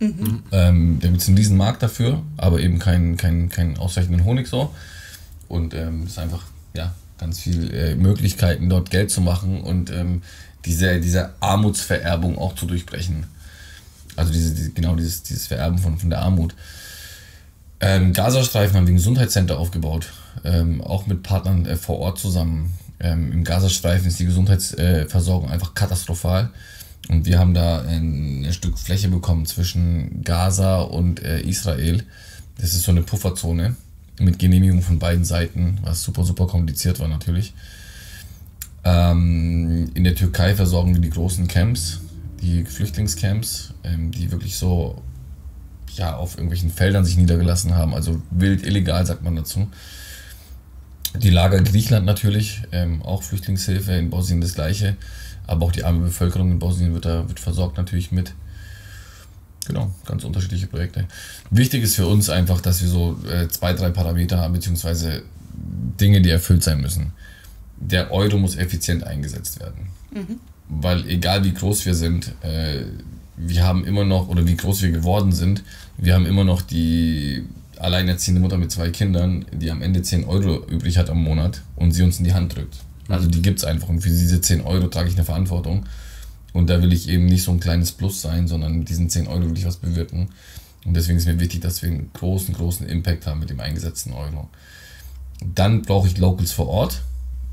Mhm. Ähm, da gibt es einen riesen Markt dafür, aber eben keinen kein, kein ausreichenden Honig so. Und ähm, es ist einfach, ja, ganz viele äh, Möglichkeiten, dort Geld zu machen und ähm, diese, diese Armutsvererbung auch zu durchbrechen. Also diese, die, genau dieses, dieses Vererben von, von der Armut. Ähm, Gazastreifen haben wir ein Gesundheitscenter aufgebaut, ähm, auch mit Partnern äh, vor Ort zusammen. Ähm, Im Gazastreifen ist die Gesundheitsversorgung einfach katastrophal. Und wir haben da ein, Stück Fläche bekommen zwischen Gaza und äh, Israel. Das ist so eine Pufferzone mit Genehmigung von beiden Seiten, was super, super kompliziert war natürlich. Ähm, in der Türkei versorgen wir die großen Camps, die Flüchtlingscamps, ähm, die wirklich so ja, auf irgendwelchen Feldern sich niedergelassen haben, also wild illegal sagt man dazu. Die Lager Griechenland natürlich, ähm, auch Flüchtlingshilfe, in Bosnien das gleiche, aber auch die arme Bevölkerung in Bosnien wird da wird versorgt natürlich mit. Genau, ganz unterschiedliche Projekte. Wichtig ist für uns einfach, dass wir so äh, zwei, drei Parameter haben, beziehungsweise Dinge, die erfüllt sein müssen. Der Euro muss effizient eingesetzt werden. Mhm. Weil egal wie groß wir sind, äh, wir haben immer noch, oder wie groß wir geworden sind, wir haben immer noch die alleinerziehende Mutter mit zwei Kindern, die am Ende 10 Euro übrig hat am Monat und sie uns in die Hand drückt. Also die gibt es einfach und für diese 10 Euro trage ich eine Verantwortung. Und da will ich eben nicht so ein kleines Plus sein, sondern mit diesen 10 Euro will ich was bewirken. Und deswegen ist mir wichtig, dass wir einen großen, großen Impact haben mit dem eingesetzten Euro. Dann brauche ich Locals vor Ort,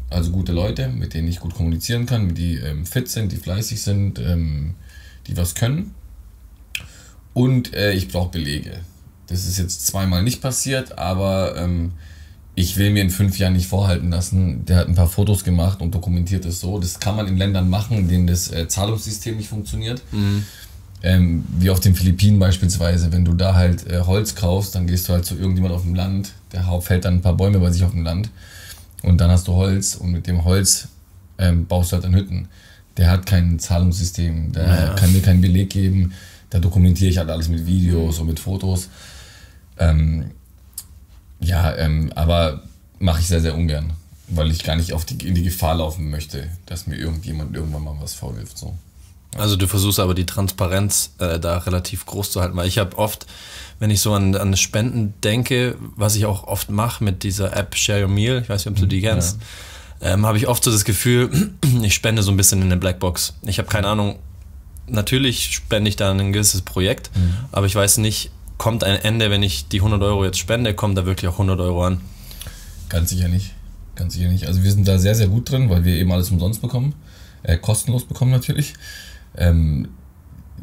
also gute Leute, mit denen ich gut kommunizieren kann, die ähm, fit sind, die fleißig sind, ähm, die was können. Und äh, ich brauche Belege. Das ist jetzt zweimal nicht passiert, aber ähm, ich will mir in fünf Jahren nicht vorhalten lassen, der hat ein paar Fotos gemacht und dokumentiert es so. Das kann man in Ländern machen, in denen das äh, Zahlungssystem nicht funktioniert. Mhm. Ähm, wie auf den Philippinen beispielsweise, wenn du da halt äh, Holz kaufst, dann gehst du halt zu irgendjemand auf dem Land, der fällt dann ein paar Bäume bei sich auf dem Land und dann hast du Holz und mit dem Holz ähm, baust du halt dann Hütten. Der hat kein Zahlungssystem, der ja. kann mir keinen Beleg geben, da dokumentiere ich halt alles mit Videos und mit Fotos. Ähm, ja, ähm, aber mache ich sehr, sehr ungern, weil ich gar nicht auf die, in die Gefahr laufen möchte, dass mir irgendjemand irgendwann mal was vorwirft. So. Also du versuchst aber die Transparenz äh, da relativ groß zu halten, weil ich habe oft, wenn ich so an, an Spenden denke, was ich auch oft mache mit dieser App Share Your Meal, ich weiß nicht, ob du die mhm, kennst, ja. ähm, habe ich oft so das Gefühl, ich spende so ein bisschen in eine Blackbox. Ich habe keine Ahnung, natürlich spende ich da ein gewisses Projekt, mhm. aber ich weiß nicht, kommt ein Ende, wenn ich die 100 Euro jetzt spende, kommt da wirklich auch 100 Euro an? Ganz sicher nicht. Ganz sicher nicht. Also wir sind da sehr, sehr gut drin, weil wir eben alles umsonst bekommen. Äh, kostenlos bekommen natürlich. Ähm,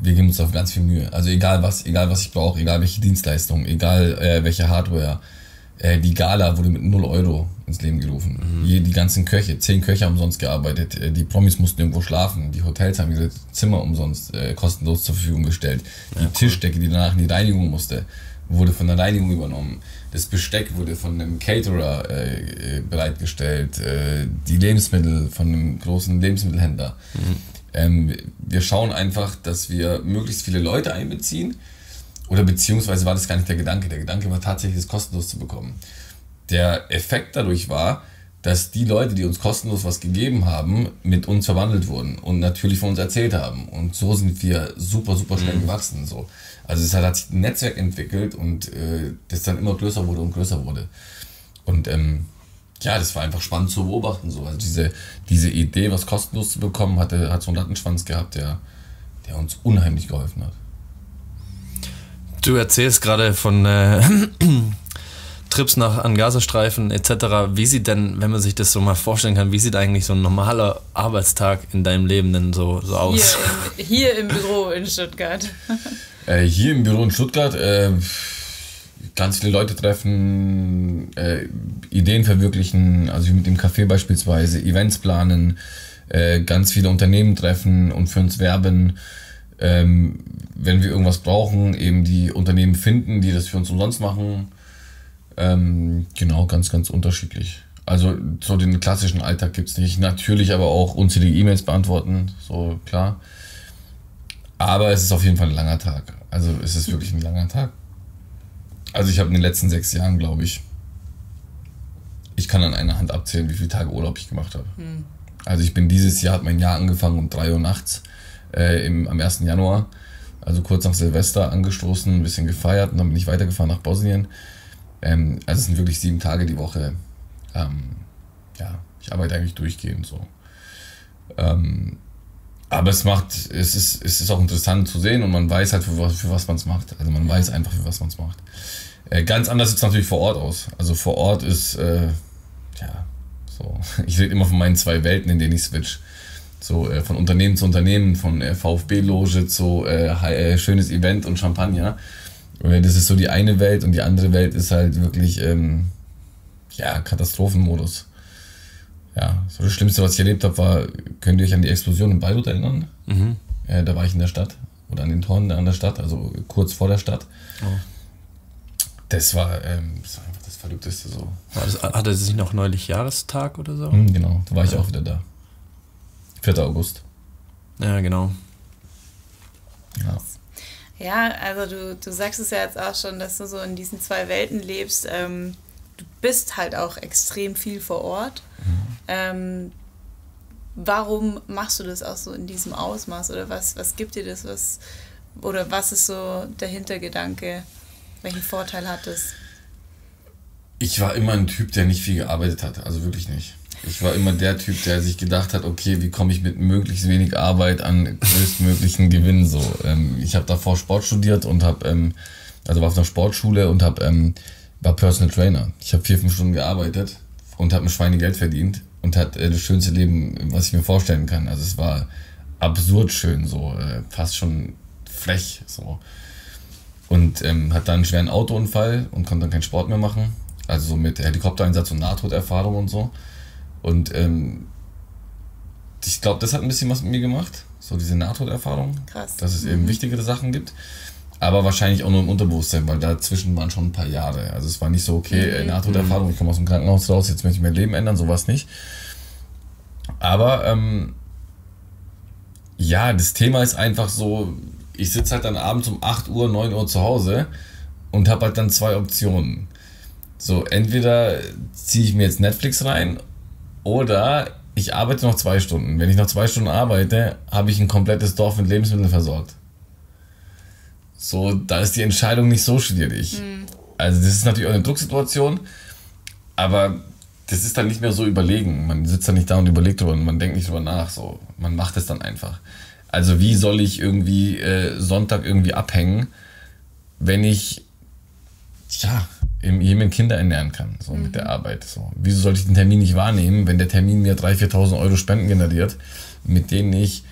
wir geben uns auf ganz viel Mühe. Also egal was, egal was ich brauche, egal welche Dienstleistung, egal äh, welche Hardware. Äh, die Gala wurde mit 0 Euro ins Leben gerufen. Mhm. Hier die ganzen Köche, zehn Köche haben umsonst gearbeitet. Äh, die Promis mussten irgendwo schlafen. Die Hotels haben ihre Zimmer umsonst äh, kostenlos zur Verfügung gestellt. Die ja, cool. Tischdecke, die danach in die Reinigung musste, wurde von der Reinigung übernommen. Das Besteck wurde von einem Caterer äh, äh bereitgestellt. Äh, die Lebensmittel von einem großen Lebensmittelhändler. Mhm. Ähm, wir schauen einfach, dass wir möglichst viele Leute einbeziehen. Oder beziehungsweise war das gar nicht der Gedanke. Der Gedanke war tatsächlich, es kostenlos zu bekommen. Der Effekt dadurch war, dass die Leute, die uns kostenlos was gegeben haben, mit uns verwandelt wurden und natürlich von uns erzählt haben. Und so sind wir super, super schnell mhm. gewachsen. So. Also es hat, sich ein Netzwerk entwickelt und äh, das dann immer größer wurde und größer wurde. Und ähm, ja, das war einfach spannend zu beobachten. So. Also diese, diese Idee, was kostenlos zu bekommen, hatte, hat so einen Lattenschwanz gehabt, der, der uns unheimlich geholfen hat. Du erzählst gerade von äh, Trips nach an Gazastreifen etc. Wie sieht denn, wenn man sich das so mal vorstellen kann, wie sieht eigentlich so ein normaler Arbeitstag in deinem Leben denn so, so aus? Hier im, hier im Büro in Stuttgart. Äh, hier im Büro in Stuttgart äh, ganz viele Leute treffen, äh, Ideen verwirklichen, also wie mit dem Café beispielsweise, Events planen, äh, ganz viele Unternehmen treffen und für uns werben. Ähm, wenn wir irgendwas brauchen, eben die Unternehmen finden, die das für uns umsonst machen ähm, genau, ganz, ganz unterschiedlich. Also so den klassischen Alltag gibt es nicht. Natürlich aber auch unzählige E-Mails beantworten, so klar. Aber es ist auf jeden Fall ein langer Tag. Also es ist wirklich ein langer Tag. Also ich habe in den letzten sechs Jahren, glaube ich, ich kann an einer Hand abzählen, wie viele Tage Urlaub ich gemacht habe. Hm. Also ich bin dieses Jahr, hat mein Jahr angefangen um 3 Uhr nachts äh, im, am 1. Januar. Also kurz nach Silvester angestoßen, ein bisschen gefeiert und dann bin ich weitergefahren nach Bosnien. Ähm, also es sind wirklich sieben Tage die Woche. Ähm, ja, ich arbeite eigentlich durchgehend so. Ähm, aber es macht, es ist, es ist auch interessant zu sehen und man weiß halt, für was, für was man es macht. Also man weiß einfach, für was man es macht. Äh, ganz anders sieht es natürlich vor Ort aus. Also vor Ort ist, äh, ja, so, ich rede immer von meinen zwei Welten, in denen ich switch. So äh, von Unternehmen zu Unternehmen, von äh, VfB-Loge zu äh, äh, schönes Event und Champagner. Das ist so die eine Welt und die andere Welt ist halt wirklich, ähm, ja, Katastrophenmodus. Ja, so das Schlimmste, was ich erlebt habe, war, könnt ihr euch an die Explosion in Beirut erinnern? Mhm. Da war ich in der Stadt oder an den Toren an der Stadt, also kurz vor der Stadt. Oh. Das, war, ähm, das war einfach das Verrückteste so. Das, hatte sich noch neulich Jahrestag oder so? Mhm, genau, da war ich ja. auch wieder da. 4. August. Ja, genau. Ja. Ja, also du, du sagst es ja jetzt auch schon, dass du so in diesen zwei Welten lebst. Ähm, du bist halt auch extrem viel vor Ort. Mhm. Ähm, warum machst du das auch so in diesem Ausmaß? Oder was, was gibt dir das? Was, oder was ist so der Hintergedanke? Welchen Vorteil hat es? Ich war immer ein Typ, der nicht viel gearbeitet hat. Also wirklich nicht. Ich war immer der Typ, der sich gedacht hat, okay, wie komme ich mit möglichst wenig Arbeit an größtmöglichen Gewinn so. Ähm, ich habe davor Sport studiert und habe, ähm, also war auf einer Sportschule und habe, ähm, war Personal Trainer. Ich habe vier, fünf Stunden gearbeitet und habe ein Schweinegeld verdient und hat äh, das schönste Leben, was ich mir vorstellen kann. Also es war absurd schön, so äh, fast schon frech so. Und ähm, hat dann einen schweren Autounfall und konnte dann keinen Sport mehr machen. Also so mit Helikoptereinsatz und Nahtoderfahrung und so. Und ähm, ich glaube, das hat ein bisschen was mit mir gemacht, so diese Nahtoderfahrung. Krass. Dass es eben mhm. wichtigere Sachen gibt. Aber wahrscheinlich auch nur im Unterbewusstsein, weil dazwischen waren schon ein paar Jahre. Also es war nicht so, okay, mhm. Nahtoderfahrung, ich komme aus dem Krankenhaus raus, jetzt möchte ich mein Leben ändern, sowas nicht. Aber ähm, ja, das Thema ist einfach so, ich sitze halt dann abends um 8 Uhr, 9 Uhr zu Hause und habe halt dann zwei Optionen. So, entweder ziehe ich mir jetzt Netflix rein oder ich arbeite noch zwei Stunden. Wenn ich noch zwei Stunden arbeite, habe ich ein komplettes Dorf mit Lebensmitteln versorgt. So, da ist die Entscheidung nicht so schwierig. Mhm. Also, das ist natürlich auch eine Drucksituation, aber das ist dann nicht mehr so überlegen. Man sitzt dann nicht da und überlegt drüber und man denkt nicht drüber nach. So, man macht es dann einfach. Also, wie soll ich irgendwie äh, Sonntag irgendwie abhängen, wenn ich ja, im Jemen Kinder ernähren kann, so mhm. mit der Arbeit. So. Wieso sollte ich den Termin nicht wahrnehmen, wenn der Termin mir 3.000, 4.000 Euro Spenden generiert, mit denen ich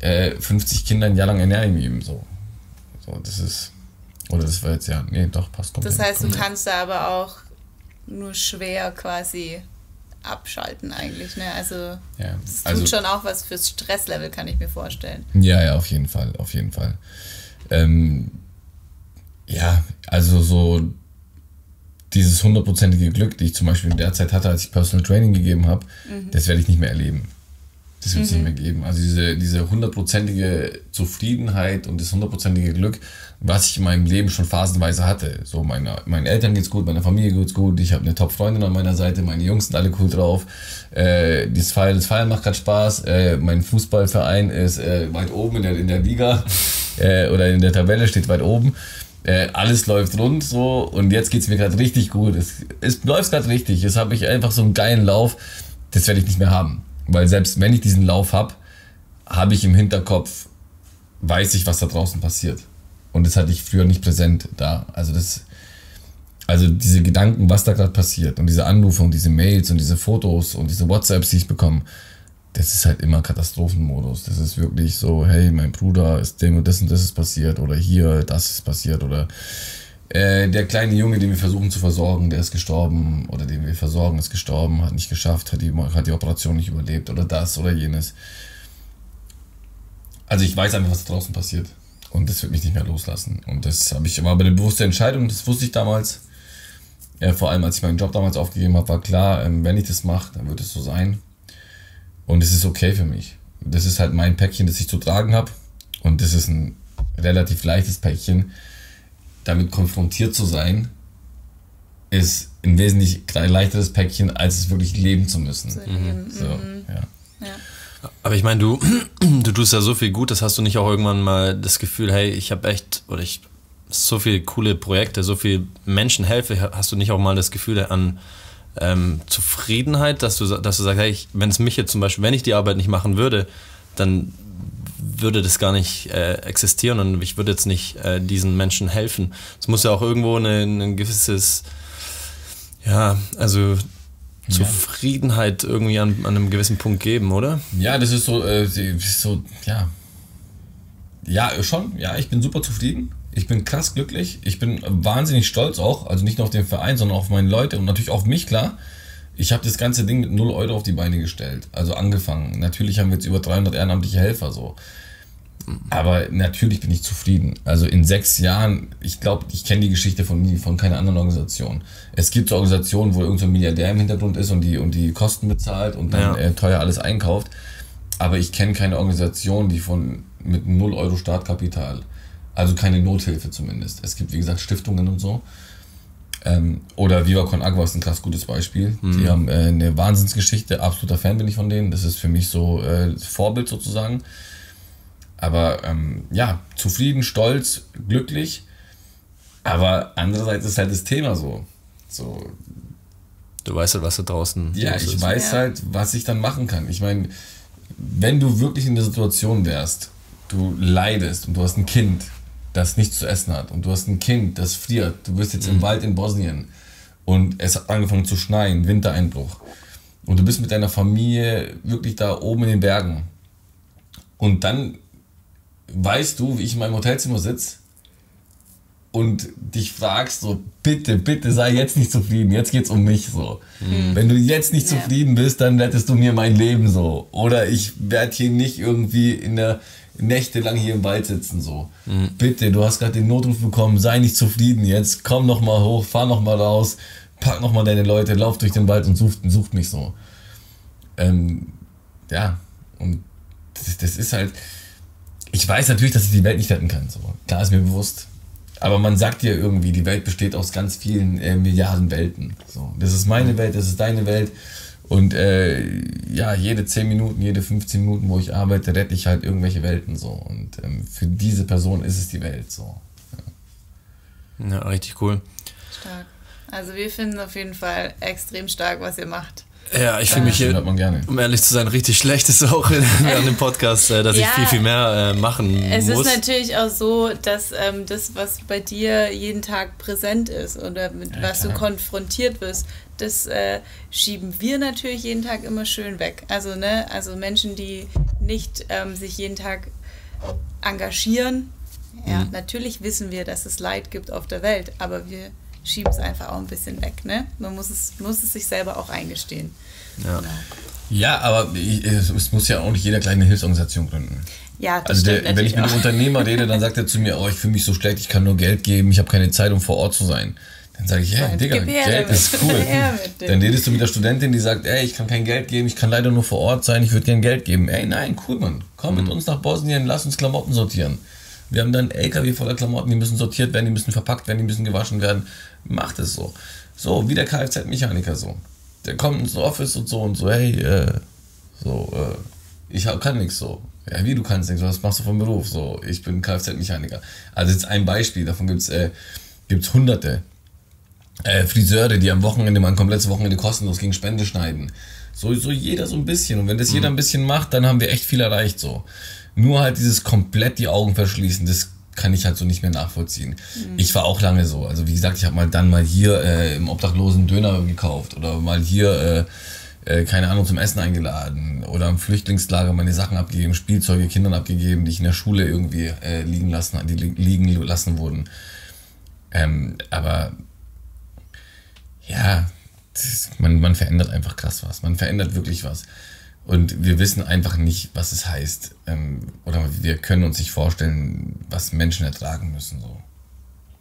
äh, 50 Kinder ein Jahr lang ernähre im Jemen, so. So, das ist, oder das war jetzt ja, nee, doch, passt komplett. Das heißt, du kannst da aber auch nur schwer quasi abschalten eigentlich, ne? Also, ja, es tut also, schon auch was fürs Stresslevel, kann ich mir vorstellen. Ja, ja, auf jeden Fall, auf jeden Fall. Ähm, ja, also so dieses hundertprozentige Glück, die ich zum Beispiel in der Zeit hatte, als ich Personal Training gegeben habe, mhm. das werde ich nicht mehr erleben. Das wird es mhm. nicht mehr geben. Also diese, diese hundertprozentige Zufriedenheit und das hundertprozentige Glück, was ich in meinem Leben schon phasenweise hatte. So meine, meinen Eltern geht's gut, meiner Familie geht's gut, ich habe eine Top-Freundin an meiner Seite, meine Jungs sind alle cool drauf. Äh, das, Feiern, das Feiern macht gerade Spaß. Äh, mein Fußballverein ist äh, weit oben in der, in der Liga äh, oder in der Tabelle steht weit oben. Äh, alles läuft rund so und jetzt geht es mir gerade richtig gut. Es, es läuft gerade richtig. Jetzt habe ich einfach so einen geilen Lauf. Das werde ich nicht mehr haben. Weil selbst wenn ich diesen Lauf habe, habe ich im Hinterkopf, weiß ich, was da draußen passiert. Und das hatte ich früher nicht präsent da. Also das, also diese Gedanken, was da gerade passiert und diese Anrufe und diese Mails und diese Fotos und diese WhatsApps, die ich bekomme, das ist halt immer Katastrophenmodus. Das ist wirklich so, hey, mein Bruder ist dem und das und das ist passiert oder hier, das ist passiert oder äh, der kleine Junge, den wir versuchen zu versorgen, der ist gestorben oder den wir versorgen, ist gestorben, hat nicht geschafft, hat die, hat die Operation nicht überlebt oder das oder jenes. Also ich weiß einfach, was da draußen passiert und das wird mich nicht mehr loslassen. Und das habe ich, war aber eine bewusste Entscheidung, das wusste ich damals. Ja, vor allem, als ich meinen Job damals aufgegeben habe, war klar, ähm, wenn ich das mache, dann wird es so sein. Und es ist okay für mich. Das ist halt mein Päckchen, das ich zu tragen habe. Und das ist ein relativ leichtes Päckchen. Damit konfrontiert zu sein, ist ein wesentlich leichteres Päckchen, als es wirklich leben zu müssen. Mhm. So, mhm. ja. ja. Aber ich meine, du, du tust ja so viel gut, das hast du nicht auch irgendwann mal das Gefühl, hey, ich habe echt, oder ich so viele coole Projekte, so viele Menschen helfe, hast du nicht auch mal das Gefühl an ähm, Zufriedenheit, dass du, dass du sagst, hey, wenn es mich jetzt zum Beispiel, wenn ich die Arbeit nicht machen würde, dann würde das gar nicht äh, existieren und ich würde jetzt nicht äh, diesen Menschen helfen. Es muss ja auch irgendwo ein, ein gewisses, ja, also Zufriedenheit ja. irgendwie an, an, einem gewissen Punkt geben, oder? Ja, das ist so, äh, so, ja. Ja, schon, ja, ich bin super zufrieden. Ich bin krass glücklich. Ich bin wahnsinnig stolz auch. Also nicht nur auf den Verein, sondern auf meine Leute und natürlich auf mich, klar. Ich habe das ganze Ding mit 0 Euro auf die Beine gestellt. Also angefangen. Natürlich haben wir jetzt über 300 ehrenamtliche Helfer so. Aber natürlich bin ich zufrieden. Also in sechs Jahren, ich glaube, ich kenne die Geschichte von, von keiner anderen Organisation. Es gibt so Organisationen, wo irgendein so Milliardär im Hintergrund ist und die, und die Kosten bezahlt und dann ja. äh, teuer alles einkauft. Aber ich kenne keine Organisation, die von mit 0 Euro Startkapital also keine Nothilfe zumindest. Es gibt, wie gesagt, Stiftungen und so. Ähm, oder Viva Con Agua ist ein krass gutes Beispiel. Mhm. Die haben äh, eine Wahnsinnsgeschichte. Absoluter Fan bin ich von denen. Das ist für mich so äh, Vorbild sozusagen. Aber ähm, ja, zufrieden, stolz, glücklich. Aber andererseits ist halt das Thema so. so du weißt halt, was da draußen Ja, ich ist. weiß ja. halt, was ich dann machen kann. Ich meine, wenn du wirklich in der Situation wärst, du leidest und du hast ein Kind das nichts zu essen hat und du hast ein Kind, das friert, du bist jetzt mhm. im Wald in Bosnien und es hat angefangen zu schneien, Wintereinbruch und du bist mit deiner Familie wirklich da oben in den Bergen und dann weißt du, wie ich in meinem Hotelzimmer sitze und dich fragst so, bitte, bitte sei jetzt nicht zufrieden, jetzt geht's um mich so. Mhm. Wenn du jetzt nicht ja. zufrieden bist, dann rettest du mir mein Leben so. Oder ich werde hier nicht irgendwie in der nächtelang hier im Wald sitzen so. Mhm. Bitte, du hast gerade den Notruf bekommen, sei nicht zufrieden jetzt, komm noch mal hoch, fahr noch mal raus, pack noch mal deine Leute, lauf durch den Wald und such, such mich so. Ähm, ja, und das, das, ist halt, ich weiß natürlich, dass ich die Welt nicht retten kann, so. klar ist mir bewusst. Aber man sagt ja irgendwie, die Welt besteht aus ganz vielen äh, Milliarden Welten. So. Das ist meine Welt, das ist deine Welt. Und äh, ja, jede 10 Minuten, jede 15 Minuten, wo ich arbeite, rette ich halt irgendwelche Welten so. Und ähm, für diese Person ist es die Welt so. Ja, ja richtig cool. Stark. Also wir finden auf jeden Fall extrem stark, was ihr macht. Ja, ich fühle mich hier, um ehrlich zu sein, richtig schlecht ist auch während dem Podcast, äh, dass ja, ich viel, viel mehr äh, machen es muss. Es ist natürlich auch so, dass ähm, das, was bei dir jeden Tag präsent ist oder mit ja, was klar. du konfrontiert wirst, das äh, schieben wir natürlich jeden Tag immer schön weg. Also, ne, also Menschen, die nicht ähm, sich jeden Tag engagieren, ja, mhm. natürlich wissen wir, dass es Leid gibt auf der Welt, aber wir schieben es einfach auch ein bisschen weg. Ne? Man muss es, muss es sich selber auch eingestehen. Ja, genau. ja aber es muss ja auch nicht jeder kleine Hilfsorganisation gründen. Ja, das also der, wenn ich mit einem Unternehmer rede, dann sagt er zu mir, oh, ich fühle mich so schlecht, ich kann nur Geld geben, ich habe keine Zeit, um vor Ort zu sein. Dann sage ich, ja, hey, Digga, Geld ist cool. Dann redest du mit der Studentin, die sagt, ey, ich kann kein Geld geben, ich kann leider nur vor Ort sein, ich würde gern Geld geben. Ey, nein, cool, Mann. Komm mhm. mit uns nach Bosnien, lass uns Klamotten sortieren. Wir haben dann LKW voller Klamotten, die müssen sortiert werden, die müssen verpackt werden, die müssen gewaschen werden. Macht es so. So, wie der Kfz-Mechaniker so. Der kommt ins Office und so und so, hey, äh, so, äh, ich kann nichts so. Ja, wie du kannst nichts, was machst du vom Beruf? So, ich bin Kfz-Mechaniker. Also jetzt ein Beispiel, davon gibt es äh, gibt's hunderte. Äh, Friseure, die am Wochenende mal ein komplettes Wochenende kostenlos gegen Spende schneiden. So, so jeder so ein bisschen. Und wenn das mhm. jeder ein bisschen macht, dann haben wir echt viel erreicht so. Nur halt dieses komplett die Augen verschließen, das kann ich halt so nicht mehr nachvollziehen. Mhm. Ich war auch lange so. Also wie gesagt, ich habe mal dann mal hier äh, im Obdachlosen Döner gekauft oder mal hier, äh, äh, keine Ahnung, zum Essen eingeladen oder im Flüchtlingslager meine Sachen abgegeben, Spielzeuge Kindern abgegeben, die ich in der Schule irgendwie äh, liegen lassen, die li liegen lassen wurden. Ähm, aber ja, das, man, man verändert einfach krass was. Man verändert wirklich was. Und wir wissen einfach nicht, was es heißt. Ähm, oder wir können uns nicht vorstellen, was Menschen ertragen müssen. So.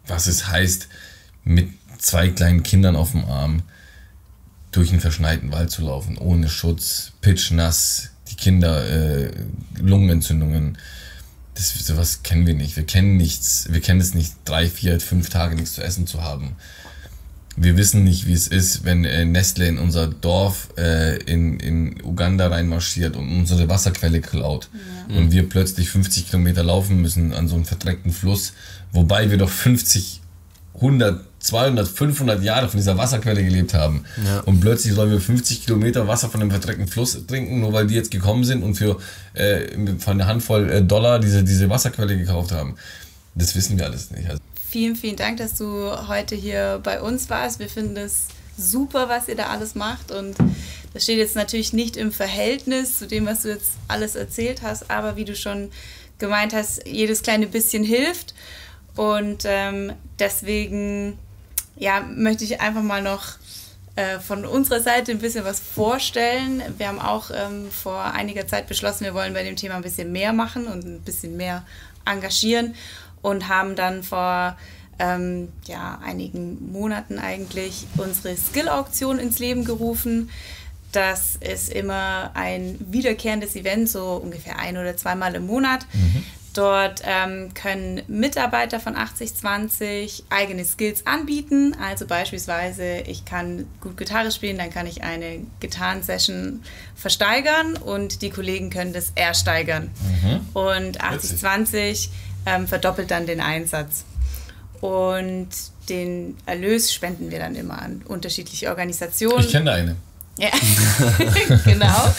Was es heißt, mit zwei kleinen Kindern auf dem Arm durch einen verschneiten Wald zu laufen, ohne Schutz, pitchnass, die Kinder, äh, Lungenentzündungen. Das, sowas kennen wir nicht. Wir kennen nichts. Wir kennen es nicht, drei, vier, fünf Tage nichts zu essen zu haben wir wissen nicht, wie es ist, wenn äh, Nestle in unser Dorf äh, in, in Uganda reinmarschiert und unsere Wasserquelle klaut. Ja. Und wir plötzlich 50 Kilometer laufen müssen an so einem verdreckten Fluss, wobei wir doch 50, 100, 200, 500 Jahre von dieser Wasserquelle gelebt haben. Ja. Und plötzlich sollen wir 50 Kilometer Wasser von einem verdreckten Fluss trinken, nur weil die jetzt gekommen sind und für äh, von einer Handvoll äh, Dollar diese, diese Wasserquelle gekauft haben. Das wissen wir alles nicht. Also Vielen, vielen Dank, dass du heute hier bei uns warst. Wir finden es super, was ihr da alles macht. Und das steht jetzt natürlich nicht im Verhältnis zu dem, was du jetzt alles erzählt hast. Aber wie du schon gemeint hast, jedes kleine bisschen hilft. Und ähm, deswegen ja, möchte ich einfach mal noch äh, von unserer Seite ein bisschen was vorstellen. Wir haben auch ähm, vor einiger Zeit beschlossen, wir wollen bei dem Thema ein bisschen mehr machen und ein bisschen mehr engagieren und haben dann vor ähm, ja, einigen Monaten eigentlich unsere Skill-Auktion ins Leben gerufen. Das ist immer ein wiederkehrendes Event, so ungefähr ein oder zweimal im Monat. Mhm. Dort ähm, können Mitarbeiter von 8020 eigene Skills anbieten. Also beispielsweise, ich kann gut Gitarre spielen, dann kann ich eine Gitarrensession versteigern und die Kollegen können das ersteigern. Mhm. Und 8020 ähm, verdoppelt dann den Einsatz. Und den Erlös spenden wir dann immer an unterschiedliche Organisationen. Ich kenne eine. Ja, genau.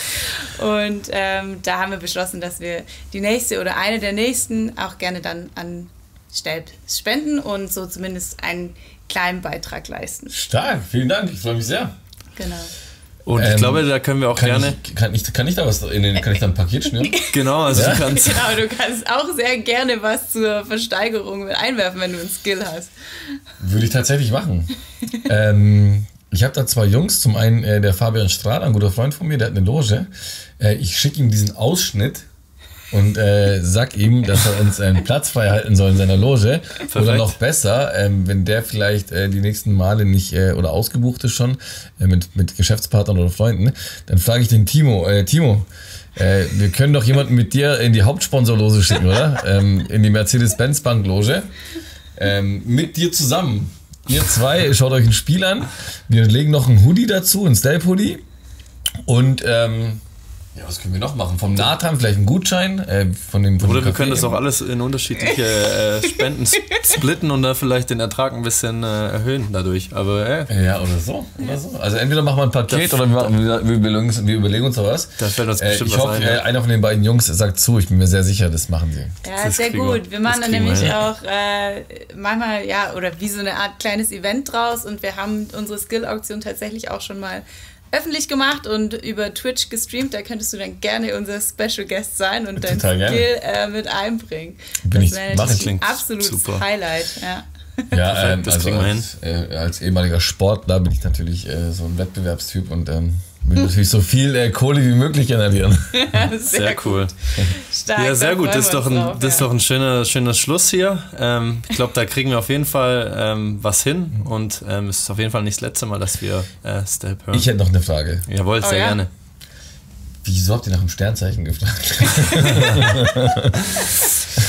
Und ähm, da haben wir beschlossen, dass wir die nächste oder eine der nächsten auch gerne dann an Stelp spenden und so zumindest einen kleinen Beitrag leisten. Stark, vielen Dank, ich freue mich sehr. Genau. Und ich ähm, glaube, da können wir auch kann gerne. Ich, kann, ich, kann ich da was in den, kann ich da ein Paket schnüren? genau, also ja? du kannst. Genau, du kannst auch sehr gerne was zur Versteigerung mit einwerfen, wenn du einen Skill hast. Würde ich tatsächlich machen. ähm, ich habe da zwei Jungs. Zum einen äh, der Fabian Strahl, ein guter Freund von mir, der hat eine Loge. Äh, ich schicke ihm diesen Ausschnitt und äh, sag ihm, dass er uns einen Platz frei halten soll in seiner Loge. Perfekt. Oder noch besser, ähm, wenn der vielleicht äh, die nächsten Male nicht äh, oder ausgebucht ist schon äh, mit, mit Geschäftspartnern oder Freunden, dann frage ich den Timo, äh, Timo, äh, wir können doch jemanden mit dir in die Hauptsponsorlose schicken, oder? ähm, in die Mercedes-Benz-Bank-Loge. Ähm, mit dir zusammen. Ihr zwei, schaut euch ein Spiel an. Wir legen noch ein Hoodie dazu, ein Stealth-Hoodie. Und ähm, ja, was können wir noch machen? Vom Nathan vielleicht einen Gutschein äh, von dem von Oder dem wir können das eben. auch alles in unterschiedliche äh, Spenden splitten und da vielleicht den Ertrag ein bisschen äh, erhöhen dadurch. Aber äh, Ja, oder so, oder so. Also entweder machen wir ein Paket Da- oder wir, machen, wir, wir, überlegen uns, wir überlegen uns noch was. Da fällt uns äh, bestimmt ich was hoffe, ein, ja. äh, einer von den beiden Jungs sagt zu. Ich bin mir sehr sicher, das machen sie. Ja, Das sehr gut. Wir machen Das dann nämlich hin. auch äh, manchmal, ja, oder wie so eine Art kleines Event draus und wir haben unsere Skill-Auktion tatsächlich auch schon mal öffentlich gemacht und über Twitch gestreamt. Da könntest du dann gerne unser Special Guest sein und dein Total. Skill äh, mit einbringen. Bin ich- das wäre natürlich ein Klingt absolutes super. Highlight. Ja. Ja, ähm, das also kriegen wir als, äh, als ehemaliger Sportler bin ich natürlich äh, so ein Wettbewerbstyp und ähm, will natürlich so viel äh, Kohle wie möglich generieren. sehr, sehr cool. Stark, Ja, sehr gut. Das ist doch ein, drauf, das ist ja. doch ein schöner, schöner Schluss hier. Ähm, ich glaube, da kriegen wir auf jeden Fall ähm, was hin und ähm, es ist auf jeden Fall nicht das letzte Mal, dass wir äh, Step hören. Ich hätte noch eine Frage. Jawohl, sehr Oh ja? gerne. Wieso habt ihr nach dem Sternzeichen gefragt?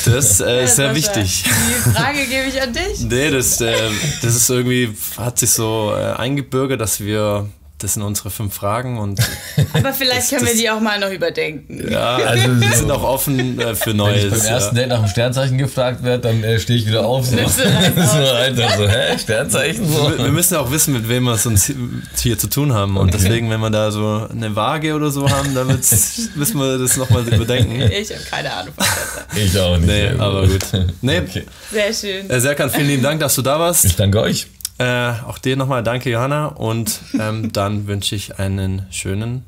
Das äh, ist sehr wichtig. Die Frage gebe ich an dich. Nee, das, äh, das ist irgendwie, hat sich so äh, eingebürgert, dass wir, das sind unsere fünf Fragen und Aber vielleicht Das- können wir das- die auch mal noch überdenken. ja, Also wir sind auch offen äh, für Wenn ich Neues. beim ersten ja. Date nach dem Sternzeichen gefragt werde, dann äh, stehe ich wieder auf. So, Nimmst du aus. Alter, so, hä? Sternzeichen? So. Wir wir müssen auch wissen, mit wem wir es uns hier zu tun haben. Und deswegen, wenn wir da so eine Waage oder so haben, dann müssen wir das nochmal überdenken. Ich habe keine Ahnung von. Ich auch nicht. Nee, aber gut. Nee, Okay. Sehr schön. äh, Serkan, vielen lieben Dank, dass du da warst. Ich danke euch. Äh, auch dir nochmal danke, Johanna. Und ähm, dann wünsche ich einen schönen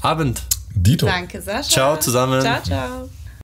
Abend. Dito. Danke, Sascha. Ciao zusammen. Ciao, ciao.